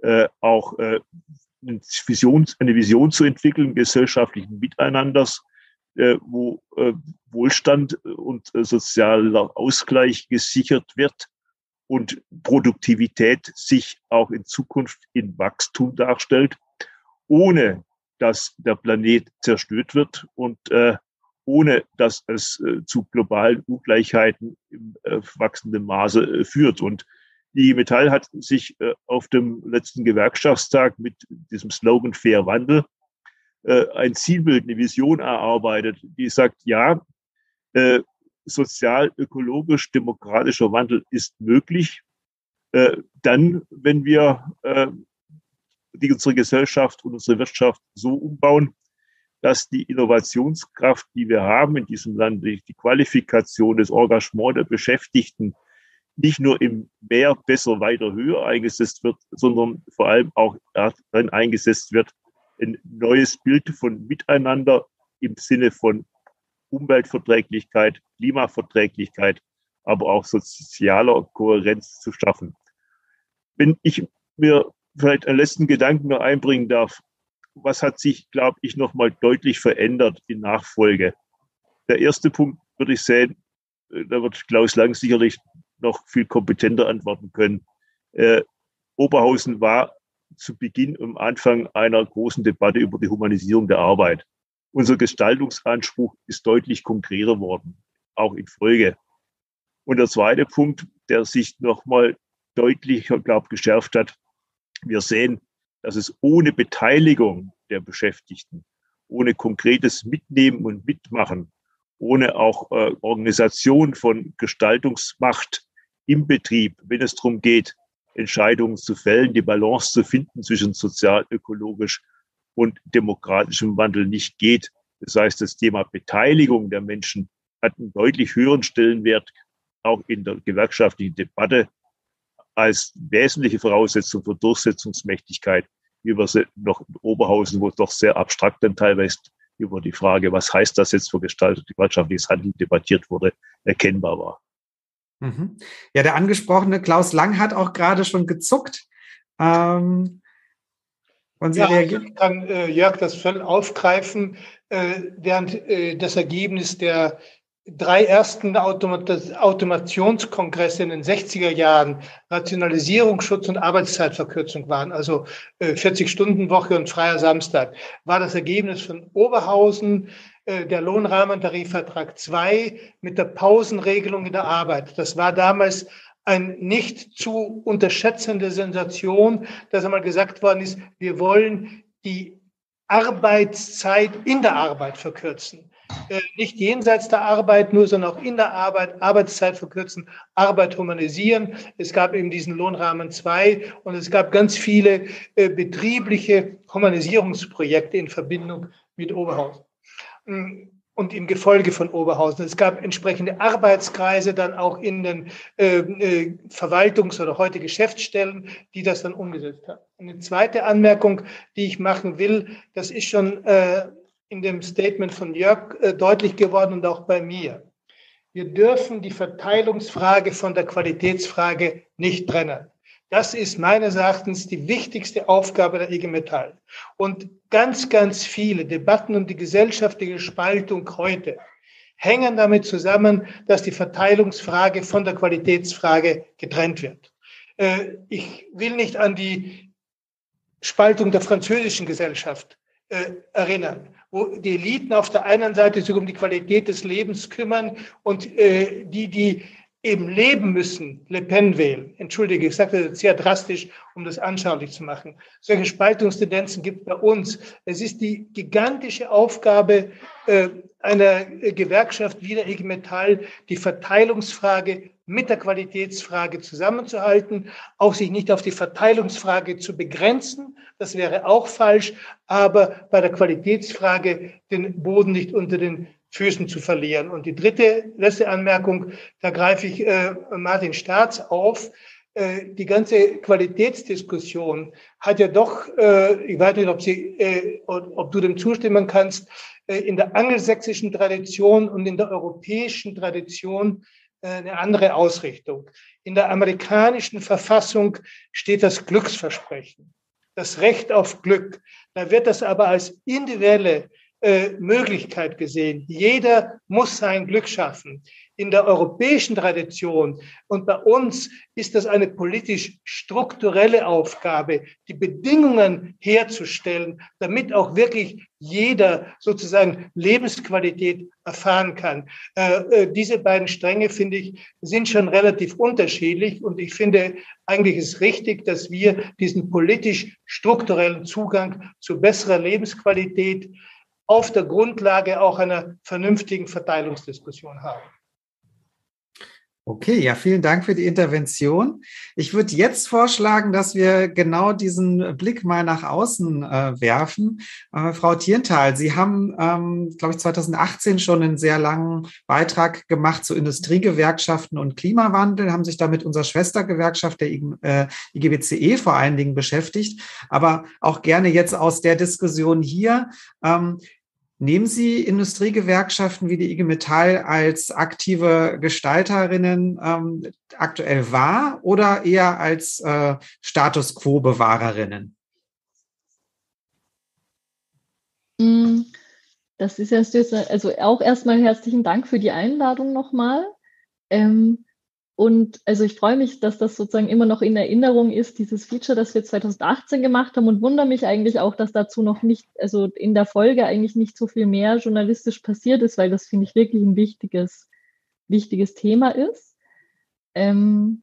äh, auch äh, eine, Vision, eine Vision zu entwickeln, gesellschaftlichen Miteinanders, äh, wo äh, Wohlstand und sozialer Ausgleich gesichert wird und Produktivität sich auch in Zukunft in Wachstum darstellt ohne dass der Planet zerstört wird und äh, ohne dass es äh, zu globalen Ungleichheiten im äh, wachsenden Maße äh, führt. Und die Metall hat sich äh, auf dem letzten Gewerkschaftstag mit diesem Slogan Fair Wandel äh, ein Zielbild, eine Vision erarbeitet, die sagt, ja, sozial, ökologisch, demokratischer Wandel ist möglich, dann, wenn wir die unsere Gesellschaft und unsere Wirtschaft so umbauen, dass die Innovationskraft, die wir haben in diesem Land, die Qualifikation, das Engagement der Beschäftigten nicht nur im mehr, besser, weiter, höher eingesetzt wird, sondern vor allem auch dann eingesetzt wird, ein neues Bild von Miteinander im Sinne von Umweltverträglichkeit, Klimaverträglichkeit, aber auch sozialer Kohärenz zu schaffen. Wenn ich mir vielleicht einen letzten Gedanken noch einbringen darf. Was hat sich, glaube ich, nochmal deutlich verändert in Nachfolge? Der erste Punkt würde ich sehen, äh, da wird Klaus Lang sicherlich noch viel kompetenter antworten können. Äh, Oberhausen war zu Beginn am Anfang einer großen Debatte über die Humanisierung der Arbeit. Unser Gestaltungsanspruch ist deutlich konkreter worden, auch in Folge. Und der zweite Punkt, der sich nochmal deutlich, glaube geschärft hat, wir sehen, dass es ohne Beteiligung der Beschäftigten, ohne konkretes Mitnehmen und Mitmachen, ohne auch äh, Organisation von Gestaltungsmacht im Betrieb, wenn es darum geht, Entscheidungen zu fällen, die Balance zu finden zwischen sozial, ökologisch und demokratischem Wandel nicht geht. Das heißt, das Thema Beteiligung der Menschen hat einen deutlich höheren Stellenwert, auch in der gewerkschaftlichen Debatte, als wesentliche Voraussetzung für Durchsetzungsmächtigkeit, wie wir sie noch in Oberhausen, wo es doch sehr abstrakt dann teilweise über die Frage, was heißt das jetzt für gestaltet wirtschaftliches Handeln debattiert wurde, erkennbar war. Mhm. Ja, der angesprochene Klaus Lang hat auch gerade schon gezuckt. Ähm, Sie ja, reagieren? Ich kann äh, Jörg das voll aufgreifen, äh, während äh, das Ergebnis der drei ersten Automat Automationskongresse in den 60er Jahren Rationalisierungsschutz und Arbeitszeitverkürzung waren, also äh, 40-Stunden-Woche und freier Samstag, war das Ergebnis von Oberhausen, äh, der Lohnrahmentarifvertrag 2 mit der Pausenregelung in der Arbeit. Das war damals ein nicht zu unterschätzende Sensation, dass einmal gesagt worden ist, wir wollen die Arbeitszeit in der Arbeit verkürzen. Äh, nicht jenseits der Arbeit nur, sondern auch in der Arbeit, Arbeitszeit verkürzen, Arbeit humanisieren. Es gab eben diesen Lohnrahmen 2 und es gab ganz viele äh, betriebliche Humanisierungsprojekte in Verbindung mit Oberhausen mm, und im Gefolge von Oberhausen. Es gab entsprechende Arbeitskreise dann auch in den äh, Verwaltungs- oder heute Geschäftsstellen, die das dann umgesetzt haben. Eine zweite Anmerkung, die ich machen will, das ist schon in dem Statement von Jörg äh, deutlich geworden und auch bei mir. Wir dürfen die Verteilungsfrage von der Qualitätsfrage nicht trennen. Das ist meines Erachtens die wichtigste Aufgabe der IG Metall. Und ganz, ganz viele Debatten und die gesellschaftliche Spaltung heute hängen damit zusammen, dass die Verteilungsfrage von der Qualitätsfrage getrennt wird. Äh, ich will nicht an die Spaltung der französischen Gesellschaft äh, erinnern wo die Eliten auf der einen Seite sich um die Qualität des Lebens kümmern und äh, die, die eben leben müssen, Le Pen wählen. Entschuldige, ich sage das sehr drastisch, um das anschaulich zu machen. Solche Spaltungstendenzen gibt es bei uns. Es ist die gigantische Aufgabe äh, einer Gewerkschaft wie der IG Metall, die Verteilungsfrage mit der Qualitätsfrage zusammenzuhalten, auch sich nicht auf die Verteilungsfrage zu begrenzen, das wäre auch falsch, aber bei der Qualitätsfrage den Boden nicht unter den Füßen zu verlieren. Und die dritte, letzte Anmerkung, da greife ich äh, Martin Staats auf. Äh, die ganze Qualitätsdiskussion hat ja doch, äh, ich weiß nicht, ob, Sie, äh, ob du dem zustimmen kannst, äh, in der angelsächsischen Tradition und in der europäischen Tradition äh, eine andere Ausrichtung. In der amerikanischen Verfassung steht das Glücksversprechen, das Recht auf Glück. Da wird das aber als individuelle äh, Möglichkeit gesehen. Jeder muss sein Glück schaffen in der europäischen Tradition und bei uns ist das eine politisch strukturelle Aufgabe, die Bedingungen herzustellen, damit auch wirklich jeder sozusagen Lebensqualität erfahren kann. Äh, äh, diese beiden Stränge, finde ich, sind schon relativ unterschiedlich und ich finde eigentlich ist richtig, dass wir diesen politisch strukturellen Zugang zu besserer Lebensqualität auf der Grundlage auch einer vernünftigen Verteilungsdiskussion haben. Okay, ja, vielen Dank für die Intervention. Ich würde jetzt vorschlagen, dass wir genau diesen Blick mal nach außen äh, werfen. Äh, Frau Tienthal, Sie haben, ähm, glaube ich, 2018 schon einen sehr langen Beitrag gemacht zu Industriegewerkschaften und Klimawandel, haben sich damit unserer Schwestergewerkschaft, der äh, IGBCE vor allen Dingen beschäftigt, aber auch gerne jetzt aus der Diskussion hier. Ähm, Nehmen Sie Industriegewerkschaften wie die IG Metall als aktive Gestalterinnen ähm, aktuell wahr oder eher als äh, Status quo-Bewahrerinnen? Mm, das ist erst jetzt, also auch erstmal herzlichen Dank für die Einladung nochmal. Ähm, Und also ich freue mich, dass das sozusagen immer noch in Erinnerung ist, dieses Feature, das wir 2018 gemacht haben und wundere mich eigentlich auch, dass dazu noch nicht, also in der Folge eigentlich nicht so viel mehr journalistisch passiert ist, weil das finde ich wirklich ein wichtiges, wichtiges Thema ist. Ähm,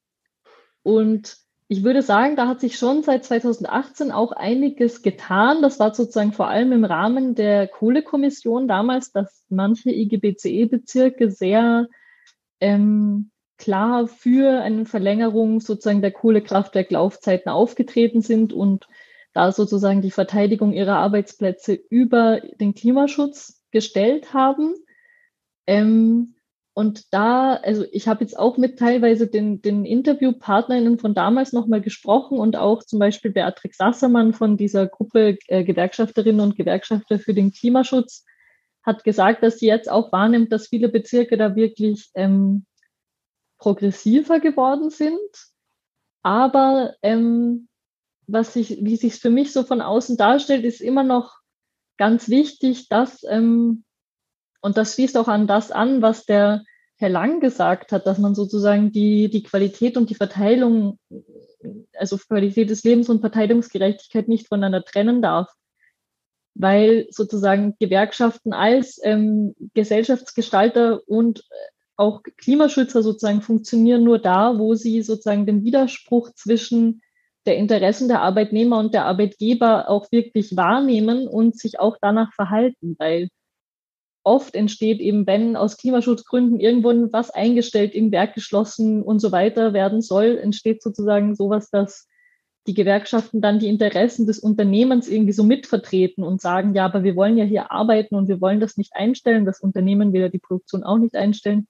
und ich würde sagen, da hat sich schon seit 2018 auch einiges getan. Das war sozusagen vor allem im Rahmen der Kohlekommission damals, dass manche IGBCE-Bezirke sehr ähm, klar für eine Verlängerung sozusagen der Kohlekraftwerklaufzeiten aufgetreten sind und da sozusagen die Verteidigung ihrer Arbeitsplätze über den Klimaschutz gestellt haben. Ähm, und da, also ich habe jetzt auch mit teilweise den, den Interviewpartnerinnen von damals nochmal gesprochen und auch zum Beispiel Beatrix Sassermann von dieser Gruppe äh, Gewerkschafterinnen und Gewerkschafter für den Klimaschutz hat gesagt, dass sie jetzt auch wahrnimmt, dass viele Bezirke da wirklich ähm, progressiver geworden sind. Aber ähm, was sich, wie sich für mich so von außen darstellt, ist immer noch ganz wichtig, dass ähm, und das schließt auch an das an, was der Herr Lang gesagt hat, dass man sozusagen die, die Qualität und die Verteilung, also Qualität des Lebens und Verteilungsgerechtigkeit nicht voneinander trennen darf. Weil sozusagen Gewerkschaften als ähm, Gesellschaftsgestalter und auch Klimaschützer sozusagen funktionieren nur da, wo sie sozusagen den Widerspruch zwischen der Interessen der Arbeitnehmer und der Arbeitgeber auch wirklich wahrnehmen und sich auch danach verhalten, weil oft entsteht eben, wenn aus Klimaschutzgründen irgendwo was eingestellt, im Werk geschlossen und so weiter werden soll, entsteht sozusagen sowas, dass die Gewerkschaften dann die Interessen des Unternehmens irgendwie so mitvertreten und sagen, ja, aber wir wollen ja hier arbeiten und wir wollen das nicht einstellen. Das Unternehmen will ja die Produktion auch nicht einstellen.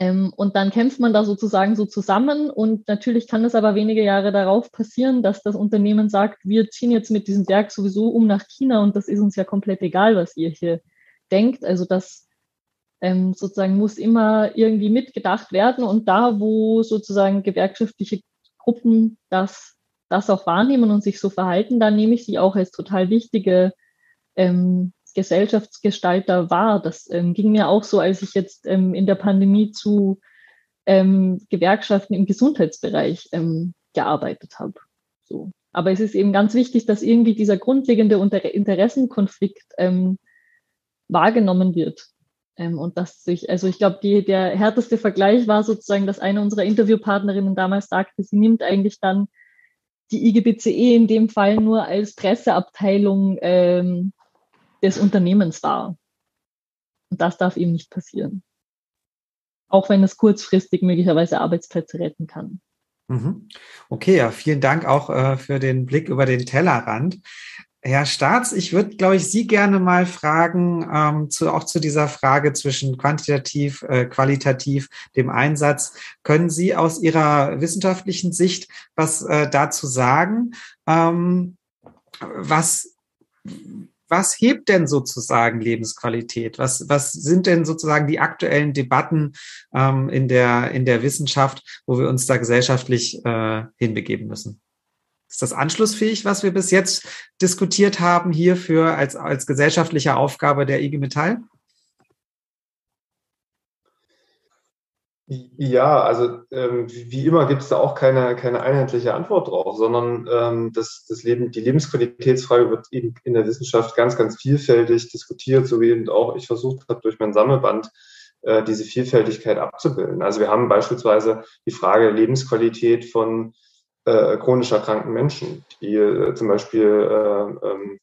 Ähm, und dann kämpft man da sozusagen so zusammen. Und natürlich kann es aber wenige Jahre darauf passieren, dass das Unternehmen sagt, wir ziehen jetzt mit diesem Werk sowieso um nach China und das ist uns ja komplett egal, was ihr hier denkt. Also das ähm, sozusagen muss immer irgendwie mitgedacht werden. Und da, wo sozusagen gewerkschaftliche Gruppen das, das auch wahrnehmen und sich so verhalten, dann nehme ich sie auch als total wichtige ähm, Gesellschaftsgestalter wahr. Das ähm, ging mir auch so, als ich jetzt ähm, in der Pandemie zu ähm, Gewerkschaften im Gesundheitsbereich ähm, gearbeitet habe. So. Aber es ist eben ganz wichtig, dass irgendwie dieser grundlegende Interessenkonflikt ähm, wahrgenommen wird. Und dass sich, also ich glaube, der härteste Vergleich war sozusagen, dass eine unserer Interviewpartnerinnen damals sagte, sie nimmt eigentlich dann die IGBCE in dem Fall nur als Presseabteilung ähm, des Unternehmens wahr. Und das darf eben nicht passieren. Auch wenn es kurzfristig möglicherweise Arbeitsplätze retten kann. Mhm. Okay, ja, vielen Dank auch äh, für den Blick über den Tellerrand. Herr Staats, ich würde, glaube ich, Sie gerne mal fragen, ähm, zu, auch zu dieser Frage zwischen quantitativ, äh, qualitativ, dem Einsatz. Können Sie aus Ihrer wissenschaftlichen Sicht was äh, dazu sagen? Ähm, was, was hebt denn sozusagen Lebensqualität? Was, was sind denn sozusagen die aktuellen Debatten ähm, in, der, in der Wissenschaft, wo wir uns da gesellschaftlich äh, hinbegeben müssen? Ist das anschlussfähig, was wir bis jetzt diskutiert haben, hierfür als, als gesellschaftliche Aufgabe der IG Metall? Ja, also ähm, wie immer gibt es da auch keine, keine einheitliche Antwort drauf, sondern ähm, das, das Leben, die Lebensqualitätsfrage wird eben in der Wissenschaft ganz, ganz vielfältig diskutiert, so wie eben auch ich versucht habe, durch mein Sammelband äh, diese Vielfältigkeit abzubilden. Also wir haben beispielsweise die Frage Lebensqualität von äh, chronisch erkrankten Menschen, die äh, zum Beispiel äh, ähm,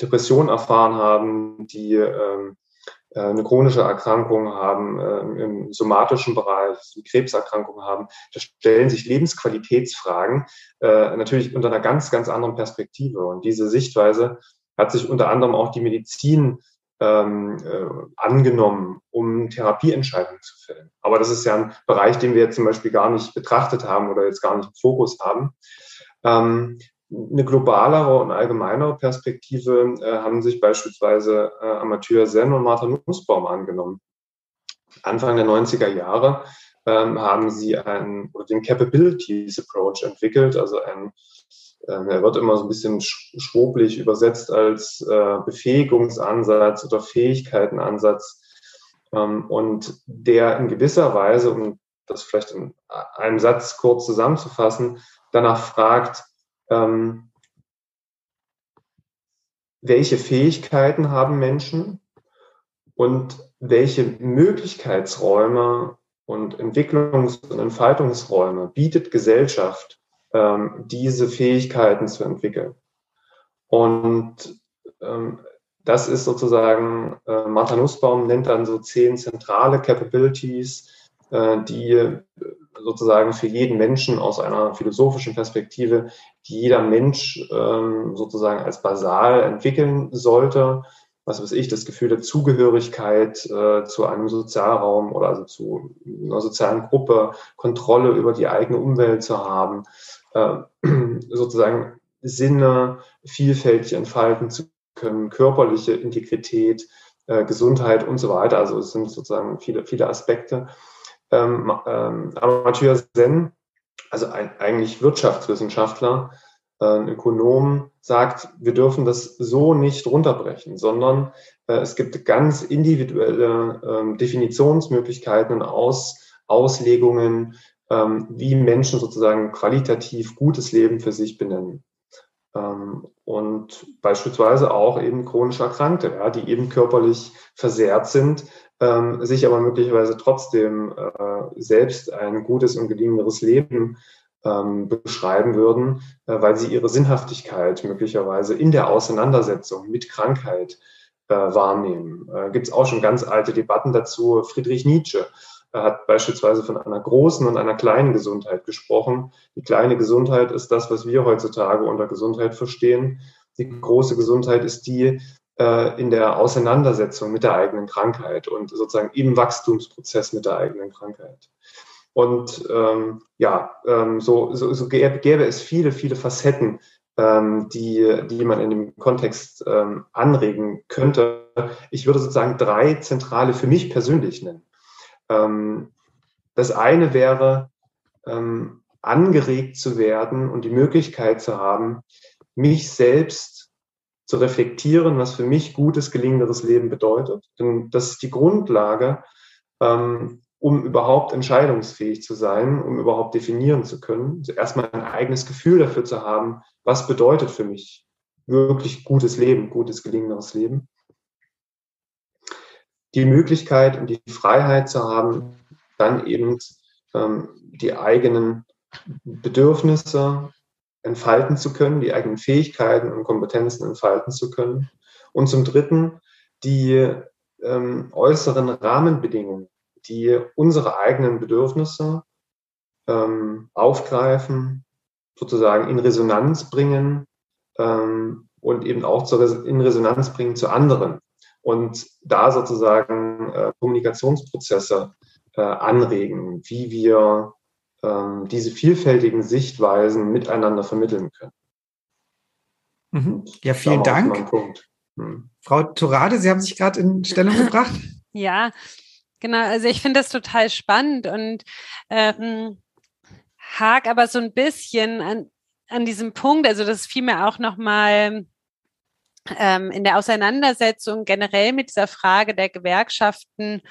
Depression erfahren haben, die äh, eine chronische Erkrankung haben, äh, im somatischen Bereich, Krebserkrankungen haben, da stellen sich Lebensqualitätsfragen äh, natürlich unter einer ganz, ganz anderen Perspektive. Und diese Sichtweise hat sich unter anderem auch die Medizin ähm, äh, angenommen, um Therapieentscheidungen zu fällen. Aber das ist ja ein Bereich, den wir jetzt zum Beispiel gar nicht betrachtet haben oder jetzt gar nicht im Fokus haben. Ähm, eine globalere und allgemeinere Perspektive äh, haben sich beispielsweise äh, Amateur Zen und Martha Nussbaum angenommen. Anfang der 90er Jahre ähm, haben sie einen, oder den Capabilities Approach entwickelt, also ein ähm, er wird immer so ein bisschen schwoblich übersetzt als äh, Befähigungsansatz oder Fähigkeitenansatz. Ähm, und der in gewisser Weise, und das vielleicht in einem Satz kurz zusammenzufassen, danach fragt, ähm, welche Fähigkeiten haben Menschen und welche Möglichkeitsräume und Entwicklungs- und Entfaltungsräume bietet Gesellschaft, ähm, diese Fähigkeiten zu entwickeln. Und ähm, das ist sozusagen, äh, Martha Nussbaum nennt dann so zehn zentrale Capabilities, äh, die sozusagen für jeden Menschen aus einer philosophischen Perspektive, die jeder Mensch ähm, sozusagen als basal entwickeln sollte. Was weiß ich, das Gefühl der Zugehörigkeit äh, zu einem Sozialraum oder also zu einer sozialen Gruppe, Kontrolle über die eigene Umwelt zu haben, äh, sozusagen Sinne vielfältig entfalten zu können, körperliche Integrität, äh, Gesundheit und so weiter. Also es sind sozusagen viele, viele Aspekte ähm, ähm, Amateur Sen, also ein, eigentlich Wirtschaftswissenschaftler, äh, Ökonom, sagt, wir dürfen das so nicht runterbrechen, sondern äh, es gibt ganz individuelle äh, Definitionsmöglichkeiten und Aus, Auslegungen, ähm, wie Menschen sozusagen qualitativ gutes Leben für sich benennen. Ähm, und beispielsweise auch eben chronisch Erkrankte, ja, die eben körperlich versehrt sind, ähm, sich aber möglicherweise trotzdem äh, selbst ein gutes und gelingeres Leben ähm, beschreiben würden, äh, weil sie ihre Sinnhaftigkeit möglicherweise in der Auseinandersetzung mit Krankheit äh, wahrnehmen. Äh, Gibt es auch schon ganz alte Debatten dazu. Friedrich Nietzsche hat beispielsweise von einer großen und einer kleinen Gesundheit gesprochen. Die kleine Gesundheit ist das, was wir heutzutage unter Gesundheit verstehen. Die große Gesundheit ist die, äh, in der Auseinandersetzung mit der eigenen Krankheit und sozusagen im Wachstumsprozess mit der eigenen Krankheit. Und ähm, ja, ähm, so, so, so gäbe, gäbe es viele, viele Facetten, ähm, die, die man in dem Kontext ähm, anregen könnte. Ich würde sozusagen drei zentrale für mich persönlich nennen. Ähm, das eine wäre, ähm, angeregt zu werden und die Möglichkeit zu haben, mich selbst zu reflektieren, was für mich gutes, gelingenderes Leben bedeutet. Denn das ist die Grundlage, ähm, um überhaupt entscheidungsfähig zu sein, um überhaupt definieren zu können. Also erstmal ein eigenes Gefühl dafür zu haben, was bedeutet für mich wirklich gutes Leben, gutes, gelingenderes Leben. Die Möglichkeit und die Freiheit zu haben, dann eben ähm, die eigenen Bedürfnisse entfalten zu können, die eigenen Fähigkeiten und Kompetenzen entfalten zu können. Und zum Dritten die ähm, äußeren Rahmenbedingungen, die unsere eigenen Bedürfnisse ähm, aufgreifen, sozusagen in Resonanz bringen ähm, und eben auch zur, in Resonanz bringen zu anderen. Und da sozusagen äh, Kommunikationsprozesse äh, anregen, wie wir ähm, diese vielfältigen Sichtweisen miteinander vermitteln können. Mhm. Ja, vielen Dank. Hm. Frau Torade, Sie haben sich gerade in Stellung gebracht. Ja, genau. Also ich finde das total spannend und ähm, hak aber so ein bisschen an, an diesem Punkt. Also das fiel mir auch noch mal ähm, in der Auseinandersetzung generell mit dieser Frage der Gewerkschaften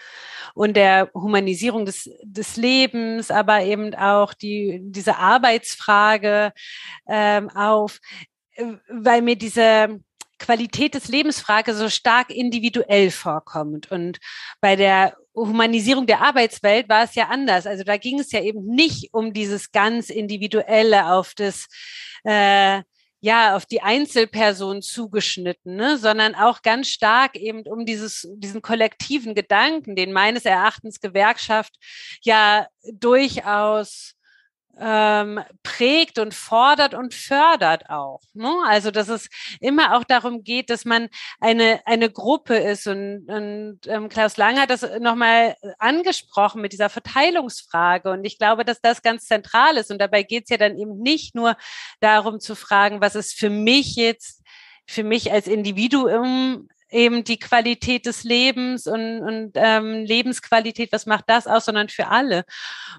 und der Humanisierung des, des Lebens, aber eben auch die, diese Arbeitsfrage ähm, auf, äh, weil mir diese Qualität des Lebensfrage so stark individuell vorkommt. Und bei der Humanisierung der Arbeitswelt war es ja anders. Also da ging es ja eben nicht um dieses ganz individuelle auf das äh, ja auf die Einzelperson zugeschnitten, ne? sondern auch ganz stark eben um dieses, diesen kollektiven Gedanken, den meines Erachtens Gewerkschaft ja durchaus ähm, prägt und fordert und fördert auch. Ne? Also dass es immer auch darum geht, dass man eine eine Gruppe ist und, und ähm, Klaus Lang hat das nochmal angesprochen mit dieser Verteilungsfrage und ich glaube, dass das ganz zentral ist und dabei geht es ja dann eben nicht nur darum zu fragen, was ist für mich jetzt für mich als Individuum eben die Qualität des Lebens und, und ähm, Lebensqualität, was macht das aus, sondern für alle.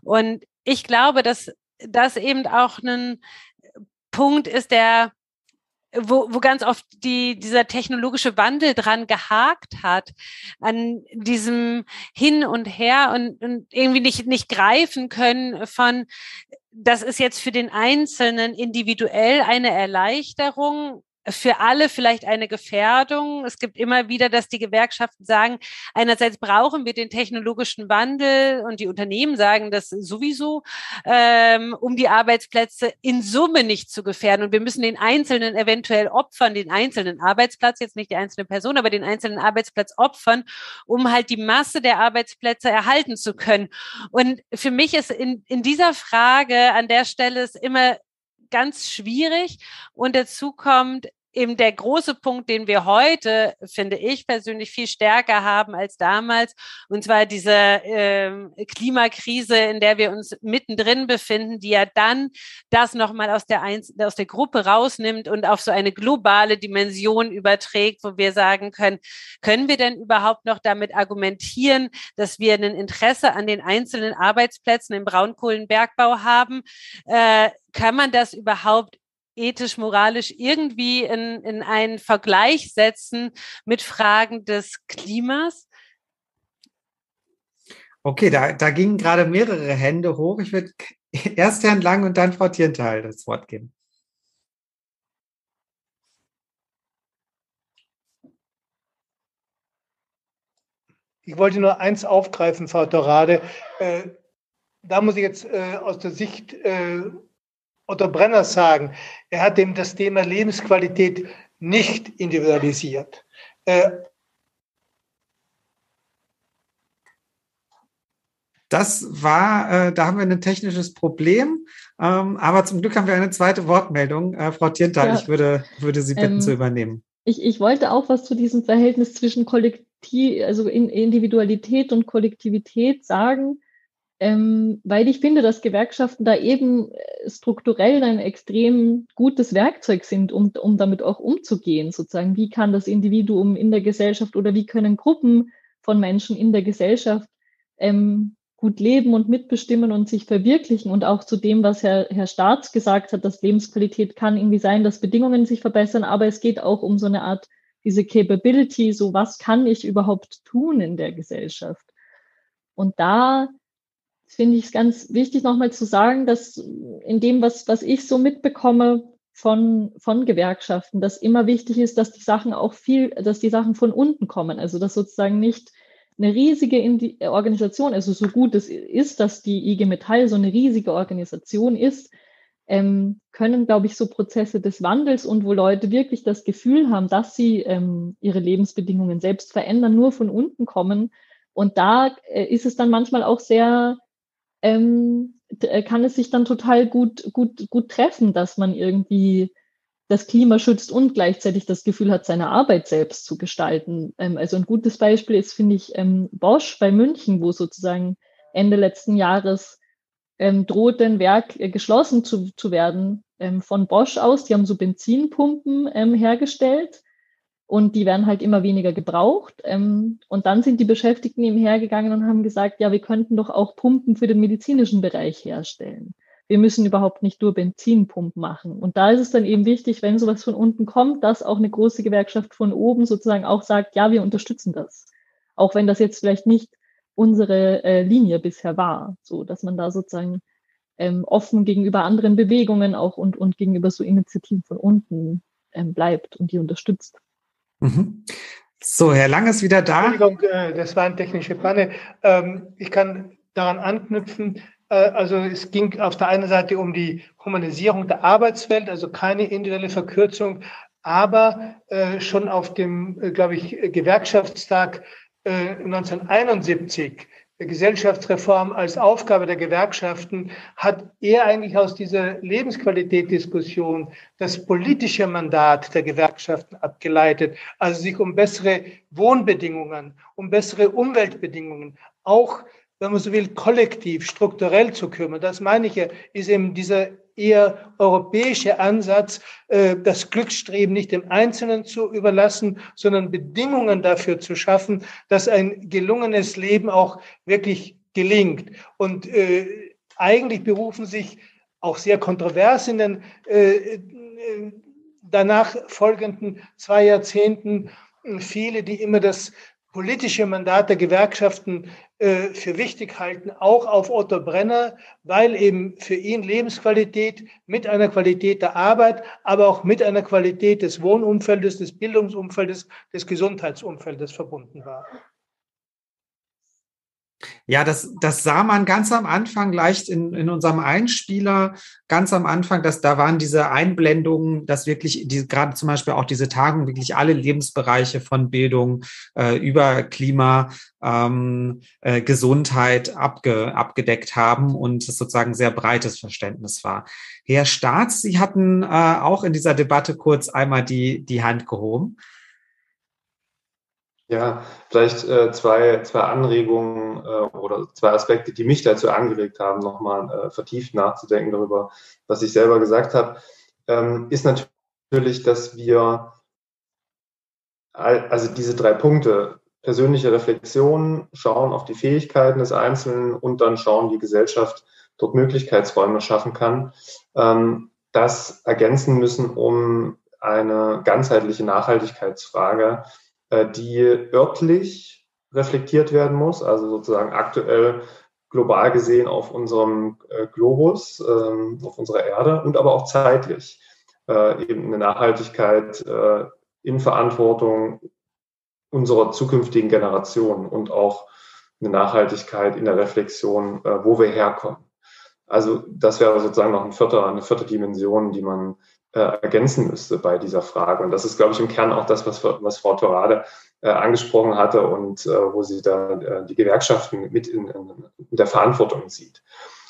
Und ich glaube, dass das eben auch ein Punkt ist, der wo, wo ganz oft die, dieser technologische Wandel dran gehakt hat, an diesem Hin und Her und, und irgendwie nicht, nicht greifen können von, das ist jetzt für den Einzelnen individuell eine Erleichterung für alle vielleicht eine Gefährdung. Es gibt immer wieder, dass die Gewerkschaften sagen, einerseits brauchen wir den technologischen Wandel und die Unternehmen sagen das sowieso, ähm, um die Arbeitsplätze in Summe nicht zu gefährden. Und wir müssen den Einzelnen eventuell opfern, den einzelnen Arbeitsplatz, jetzt nicht die einzelne Person, aber den einzelnen Arbeitsplatz opfern, um halt die Masse der Arbeitsplätze erhalten zu können. Und für mich ist in, in dieser Frage an der Stelle ist immer ganz schwierig. Und dazu kommt, eben der große Punkt, den wir heute, finde ich persönlich, viel stärker haben als damals, und zwar diese äh, Klimakrise, in der wir uns mittendrin befinden, die ja dann das nochmal aus der, Einz aus der Gruppe rausnimmt und auf so eine globale Dimension überträgt, wo wir sagen können, können wir denn überhaupt noch damit argumentieren, dass wir ein Interesse an den einzelnen Arbeitsplätzen im Braunkohlenbergbau haben? Äh, kann man das überhaupt ethisch, moralisch irgendwie in, in einen Vergleich setzen mit Fragen des Klimas? Okay, da, da gingen gerade mehrere Hände hoch. Ich würde erst Herrn Lang und dann Frau Tierntal das Wort geben. Ich wollte nur eins aufgreifen, Frau Torade. Äh, da muss ich jetzt äh, aus der Sicht äh, Otto Brenner sagen, er hat eben das Thema Lebensqualität nicht individualisiert. Äh, das war, äh, da haben wir ein technisches Problem, ähm, aber zum Glück haben wir eine zweite Wortmeldung. Äh, Frau Tiertal, ja. ich würde, würde Sie bitten ähm, zu übernehmen. Ich, ich wollte auch was zu diesem Verhältnis zwischen Kollektiv, also Individualität und Kollektivität sagen ähm, weil ich finde, dass Gewerkschaften da eben äh, strukturell ein extrem gutes Werkzeug sind, um, um damit auch umzugehen. Sozusagen, wie kann das Individuum in der Gesellschaft oder wie können Gruppen von Menschen in der Gesellschaft ähm, gut leben und mitbestimmen und sich verwirklichen und auch zu dem, was Herr, Herr Staats gesagt hat, dass Lebensqualität kann irgendwie sein, dass Bedingungen sich verbessern, aber es geht auch um so eine Art, diese Capability, so was kann ich überhaupt tun in der Gesellschaft? Und da finde ich es ganz wichtig, nochmal zu sagen, dass in dem, was, was ich so mitbekomme von, von Gewerkschaften, dass immer wichtig ist, dass die Sachen auch viel, dass die Sachen von unten kommen. Also, dass sozusagen nicht eine riesige Organisation, also so gut es ist, dass die IG Metall so eine riesige Organisation ist, ähm, können, glaube ich, so Prozesse des Wandels und wo Leute wirklich das Gefühl haben, dass sie ähm, ihre Lebensbedingungen selbst verändern, nur von unten kommen. Und da äh, ist es dann manchmal auch sehr ähm, äh, kann es sich dann total gut, gut, gut treffen, dass man irgendwie das Klima schützt und gleichzeitig das Gefühl hat, seine Arbeit selbst zu gestalten. Ähm, also ein gutes Beispiel ist, finde ich, ähm, Bosch bei München, wo sozusagen Ende letzten Jahres ähm, droht ein Werk äh, geschlossen zu, zu werden ähm, von Bosch aus. Die haben so Benzinpumpen ähm, hergestellt und die werden halt immer weniger gebraucht. Ähm, und dann sind die Beschäftigten eben hergegangen und haben gesagt, ja, wir könnten doch auch Pumpen für den medizinischen Bereich herstellen. Wir müssen überhaupt nicht nur Benzinpumpen machen. Und da ist es dann eben wichtig, wenn sowas von unten kommt, dass auch eine große Gewerkschaft von oben sozusagen auch sagt, ja, wir unterstützen das. Auch wenn das jetzt vielleicht nicht unsere äh, Linie bisher war. So, dass man da sozusagen ähm, offen gegenüber anderen Bewegungen auch und, und gegenüber so Initiativen von unten ähm, bleibt und die unterstützt. Mhm. So, Herr Lang ist wieder da. Entschuldigung, äh, das war eine technische Panne. Ähm, ich kann daran anknüpfen. Äh, also es ging auf der einen Seite um die Humanisierung der Arbeitswelt, also keine individuelle Verkürzung, aber äh, schon auf dem, glaube ich, Gewerkschaftstag 1971 Gesellschaftsreform als Aufgabe der Gewerkschaften hat er eigentlich aus dieser Lebensqualität-Diskussion das politische Mandat der Gewerkschaften abgeleitet, also sich um bessere Wohnbedingungen, um bessere Umweltbedingungen, auch wenn man so will, kollektiv, strukturell zu kümmern. Das meine ich ja, ist eben dieser eher europäische Ansatz, äh, das Glücksstreben nicht dem Einzelnen zu überlassen, sondern Bedingungen dafür zu schaffen, dass ein gelungenes Leben auch wirklich gelingt. Und äh, eigentlich berufen sich auch sehr kontrovers in den äh, danach folgenden zwei Jahrzehnten viele, die immer das politische Mandat der Gewerkschaften äh, für wichtig halten, auch auf Otto Brenner, weil eben für ihn Lebensqualität mit einer Qualität der Arbeit, aber auch mit einer Qualität des Wohnumfeldes, des Bildungsumfeldes, des Gesundheitsumfeldes verbunden war. Ja, das, das sah man ganz am Anfang leicht in, in unserem Einspieler, ganz am Anfang, dass da waren diese Einblendungen, dass wirklich die, gerade zum Beispiel auch diese Tagung wirklich alle Lebensbereiche von Bildung äh, über Klima, ähm, äh, Gesundheit abge, abgedeckt haben und es sozusagen sehr breites Verständnis war. Herr Staats, Sie hatten äh, auch in dieser Debatte kurz einmal die, die Hand gehoben. Ja, vielleicht äh, zwei, zwei Anregungen äh, oder zwei Aspekte, die mich dazu angeregt haben, nochmal äh, vertieft nachzudenken darüber, was ich selber gesagt habe, ähm, ist natürlich, dass wir also diese drei Punkte, persönliche Reflexion, schauen auf die Fähigkeiten des Einzelnen und dann schauen, wie Gesellschaft dort Möglichkeitsräume schaffen kann, ähm, das ergänzen müssen, um eine ganzheitliche Nachhaltigkeitsfrage die örtlich reflektiert werden muss, also sozusagen aktuell global gesehen auf unserem äh, Globus, ähm, auf unserer Erde und aber auch zeitlich äh, eben eine Nachhaltigkeit in Verantwortung unserer zukünftigen Generation und auch eine Nachhaltigkeit in der Reflexion, wo wir herkommen. Also das wäre sozusagen noch ein vierter, eine vierte Dimension, die man äh, ergänzen müsste bei dieser Frage. Und das ist, glaube ich, im Kern auch das, was, was Frau Torade äh, angesprochen hatte und äh, wo sie da äh, die Gewerkschaften mit in, in, der Verantwortung sieht.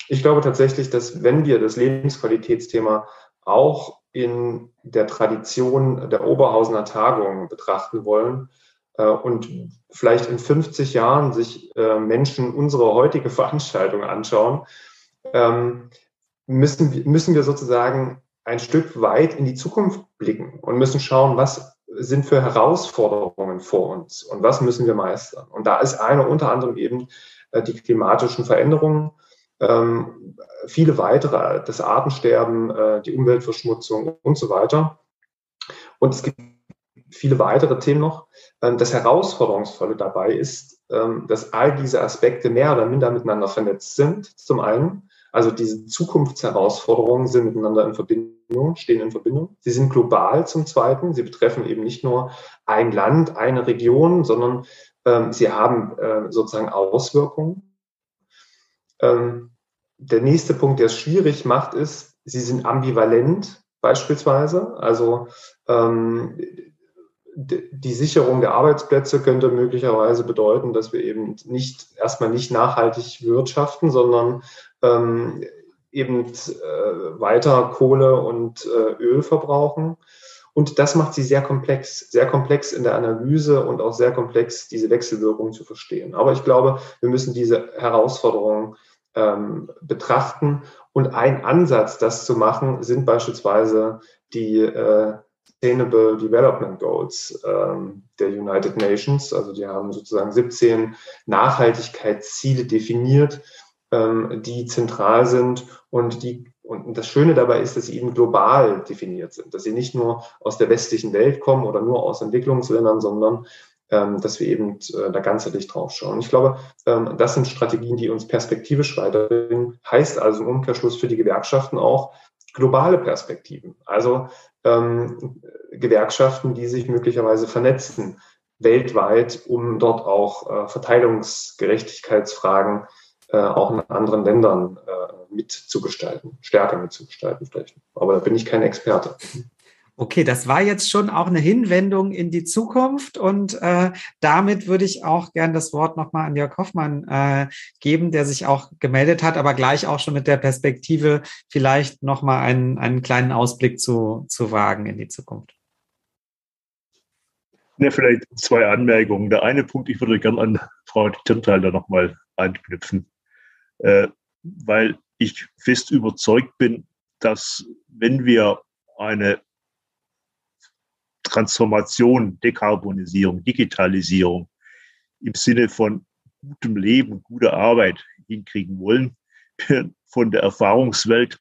Ich glaube tatsächlich, dass wenn wir das Lebensqualitätsthema auch in der Tradition der Oberhausener Tagung betrachten wollen, äh, und vielleicht in 50 Jahren sich äh, Menschen unsere heutige Veranstaltung anschauen, ähm, müssen, müssen wir sozusagen ein Stück weit in die Zukunft blicken und müssen schauen, was sind für Herausforderungen vor uns und was müssen wir meistern. Und da ist eine unter anderem eben äh, die klimatischen Veränderungen, ähm, viele weitere, das Artensterben, äh, die Umweltverschmutzung und so weiter. Und es gibt viele weitere Themen noch. Ähm, das Herausforderungsvolle dabei ist, ähm, dass all diese Aspekte mehr oder minder miteinander vernetzt sind, zum einen. Also diese Zukunftsherausforderungen sind miteinander in Verbindung, stehen in Verbindung. Sie sind global zum Zweiten. Sie betreffen eben nicht nur ein Land, eine Region, sondern ähm, sie haben äh, sozusagen Auswirkungen. Ähm, der nächste Punkt, der es schwierig macht, ist, sie sind ambivalent beispielsweise. Also ähm, die Sicherung der Arbeitsplätze könnte möglicherweise bedeuten, dass wir eben nicht erstmal nicht nachhaltig wirtschaften, sondern ähm, eben äh, weiter Kohle und äh, Öl verbrauchen. Und das macht sie sehr komplex, sehr komplex in der Analyse und auch sehr komplex, diese Wechselwirkung zu verstehen. Aber ich glaube, wir müssen diese Herausforderungen ähm, betrachten. Und ein Ansatz, das zu machen, sind beispielsweise die äh, Sustainable Development Goals ähm, der United Nations. Also die haben sozusagen 17 Nachhaltigkeitsziele definiert, ähm, die zentral sind und die und das Schöne dabei ist, dass sie eben global definiert sind, dass sie nicht nur aus der westlichen Welt kommen oder nur aus Entwicklungsländern, sondern ähm, dass wir eben äh, da ganzheitlich drauf schauen. Ich glaube, ähm, das sind Strategien, die uns perspektivisch weiterbringen. Heißt also im Umkehrschluss für die Gewerkschaften auch globale Perspektiven. Also ähm, Gewerkschaften, die sich möglicherweise vernetzen weltweit, um dort auch äh, Verteilungsgerechtigkeitsfragen äh, auch in anderen Ländern äh, mitzugestalten, stärker mitzugestalten vielleicht. Aber da bin ich kein Experte. Okay, das war jetzt schon auch eine Hinwendung in die Zukunft und äh, damit würde ich auch gern das Wort nochmal an Jörg Hoffmann äh, geben, der sich auch gemeldet hat, aber gleich auch schon mit der Perspektive vielleicht nochmal einen, einen kleinen Ausblick zu, zu wagen in die Zukunft. Ja, vielleicht zwei Anmerkungen. Der eine Punkt, ich würde gerne an Frau Tirnthaler nochmal anknüpfen, weil ich fest überzeugt bin, dass wenn wir eine Transformation, Dekarbonisierung, Digitalisierung im Sinne von gutem Leben, guter Arbeit hinkriegen wollen, von der Erfahrungswelt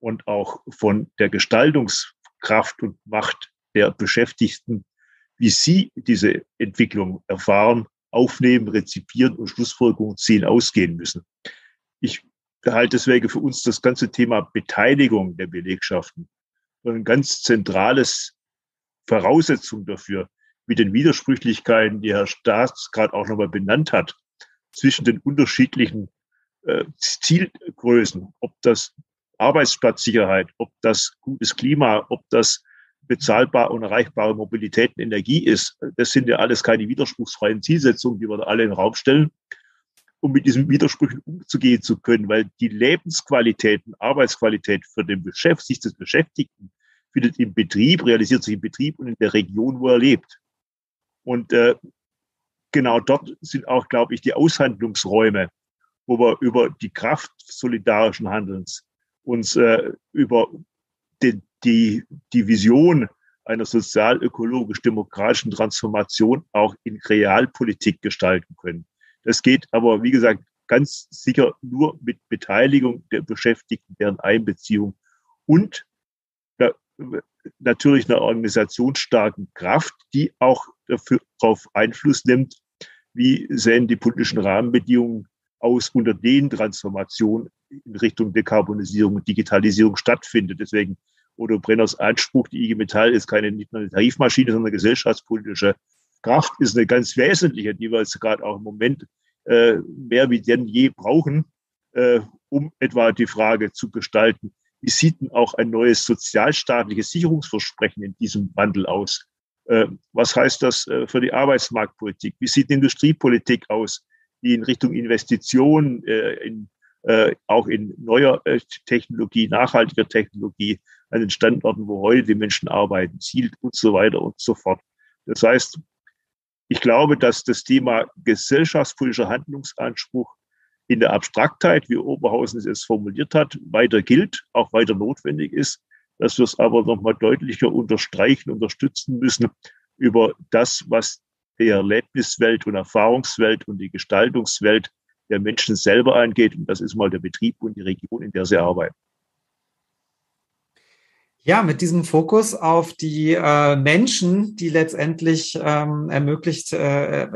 und auch von der Gestaltungs, Kraft und Macht der Beschäftigten, wie sie diese Entwicklung erfahren, aufnehmen, rezipieren und Schlussfolgerungen ziehen, ausgehen müssen. Ich halte deswegen für uns das ganze Thema Beteiligung der Belegschaften ein ganz zentrales Voraussetzung dafür, mit den Widersprüchlichkeiten, die Herr Staats gerade auch nochmal benannt hat, zwischen den unterschiedlichen äh, Zielgrößen, ob das Arbeitsplatzsicherheit, ob das gutes Klima, ob das bezahlbar und erreichbare Mobilität und Energie ist. Das sind ja alles keine widerspruchsfreien Zielsetzungen, die wir da alle in den Raum stellen, um mit diesen Widersprüchen umzugehen zu können, weil die Lebensqualität und Arbeitsqualität für den Beschäft sich des Beschäftigten findet im Betrieb, realisiert sich im Betrieb und in der Region, wo er lebt. Und äh, genau dort sind auch, glaube ich, die Aushandlungsräume, wo wir über die Kraft solidarischen Handelns uns äh, über die, die, die Vision einer sozial-ökologisch-demokratischen Transformation auch in Realpolitik gestalten können. Das geht aber, wie gesagt, ganz sicher nur mit Beteiligung der Beschäftigten, deren Einbeziehung und natürlich einer organisationsstarken Kraft, die auch dafür, darauf Einfluss nimmt, wie sehen die politischen Rahmenbedingungen aus, unter denen Transformation in Richtung Dekarbonisierung und Digitalisierung stattfindet. Deswegen Odo Brenners Anspruch, die IG Metall ist keine nicht nur eine Tarifmaschine, sondern eine gesellschaftspolitische Kraft, ist eine ganz wesentliche, die wir jetzt gerade auch im Moment äh, mehr wie denn je brauchen, äh, um etwa die Frage zu gestalten, wie sieht denn auch ein neues sozialstaatliches Sicherungsversprechen in diesem Wandel aus? Äh, was heißt das äh, für die Arbeitsmarktpolitik? Wie sieht die Industriepolitik aus, die in Richtung Investitionen, äh, in, auch in neuer Technologie, nachhaltiger Technologie an den Standorten, wo heute die Menschen arbeiten, zielt und so weiter und so fort. Das heißt, ich glaube, dass das Thema gesellschaftspolitischer Handlungsanspruch in der Abstraktheit, wie Oberhausen es formuliert hat, weiter gilt, auch weiter notwendig ist, dass wir es aber nochmal deutlicher unterstreichen, unterstützen müssen über das, was die Erlebniswelt und Erfahrungswelt und die Gestaltungswelt der Menschen selber angeht. Und das ist mal der Betrieb und die Region, in der sie arbeiten. Ja, mit diesem Fokus auf die äh, Menschen, die letztendlich ähm, ermöglicht, äh,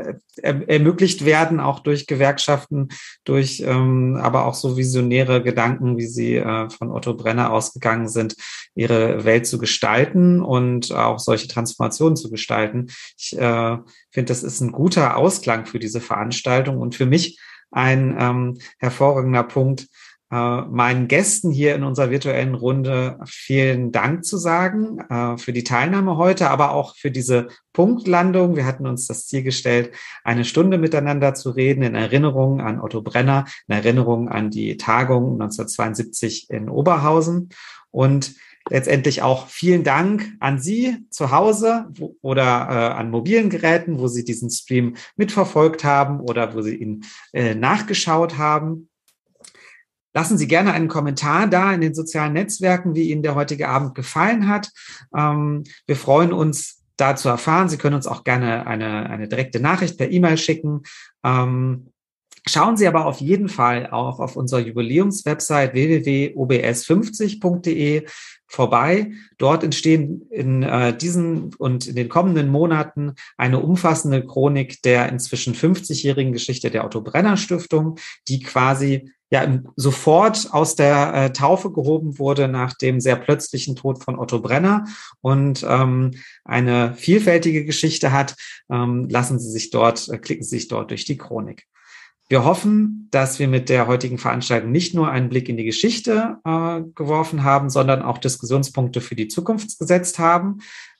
er, ermöglicht werden, auch durch Gewerkschaften, durch ähm, aber auch so visionäre Gedanken, wie sie äh, von Otto Brenner ausgegangen sind, ihre Welt zu gestalten und auch solche Transformationen zu gestalten. Ich äh, finde, das ist ein guter Ausklang für diese Veranstaltung und für mich ein ähm, hervorragender Punkt, äh, meinen Gästen hier in unserer virtuellen Runde vielen Dank zu sagen äh, für die Teilnahme heute, aber auch für diese Punktlandung. Wir hatten uns das Ziel gestellt, eine Stunde miteinander zu reden in Erinnerung an Otto Brenner, in Erinnerung an die Tagung 1972 in Oberhausen und letztendlich auch vielen Dank an Sie zu Hause wo, oder äh, an mobilen Geräten, wo Sie diesen Stream mitverfolgt haben oder wo Sie ihn äh, nachgeschaut haben. Lassen Sie gerne einen Kommentar da in den sozialen Netzwerken, wie Ihnen der heutige Abend gefallen hat. Ähm, wir freuen uns, da zu erfahren. Sie können uns auch gerne eine, eine direkte Nachricht per E-Mail schicken. Ähm, Schauen Sie aber auf jeden Fall auch auf unserer Jubiläumswebsite www.obs50.de vorbei. Dort entstehen in äh, diesen und in den kommenden Monaten eine umfassende Chronik der inzwischen 50-jährigen Geschichte der Otto Brenner Stiftung, die quasi ja sofort aus der äh, Taufe gehoben wurde nach dem sehr plötzlichen Tod von Otto Brenner und ähm, eine vielfältige Geschichte hat. Ähm, lassen Sie sich dort, äh, klicken Sie sich dort durch die Chronik. Wir hoffen, dass wir mit der heutigen Veranstaltung nicht nur einen Blick in die Geschichte äh, geworfen haben, sondern auch Diskussionspunkte für die Zukunft gesetzt haben.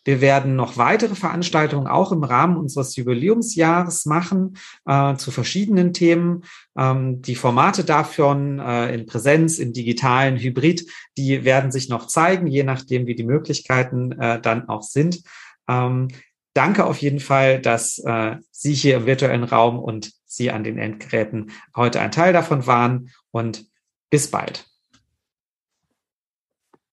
Wir werden noch weitere Veranstaltungen auch im Rahmen unseres Jubiläumsjahres machen äh, zu verschiedenen Themen. Ähm, die Formate davon äh, in Präsenz, in digitalen, Hybrid, die werden sich noch zeigen, je nachdem, wie die Möglichkeiten äh, dann auch sind. Ähm, danke auf jeden Fall, dass äh, Sie hier im virtuellen Raum und Sie an den Endgeräten heute ein Teil davon waren und bis bald.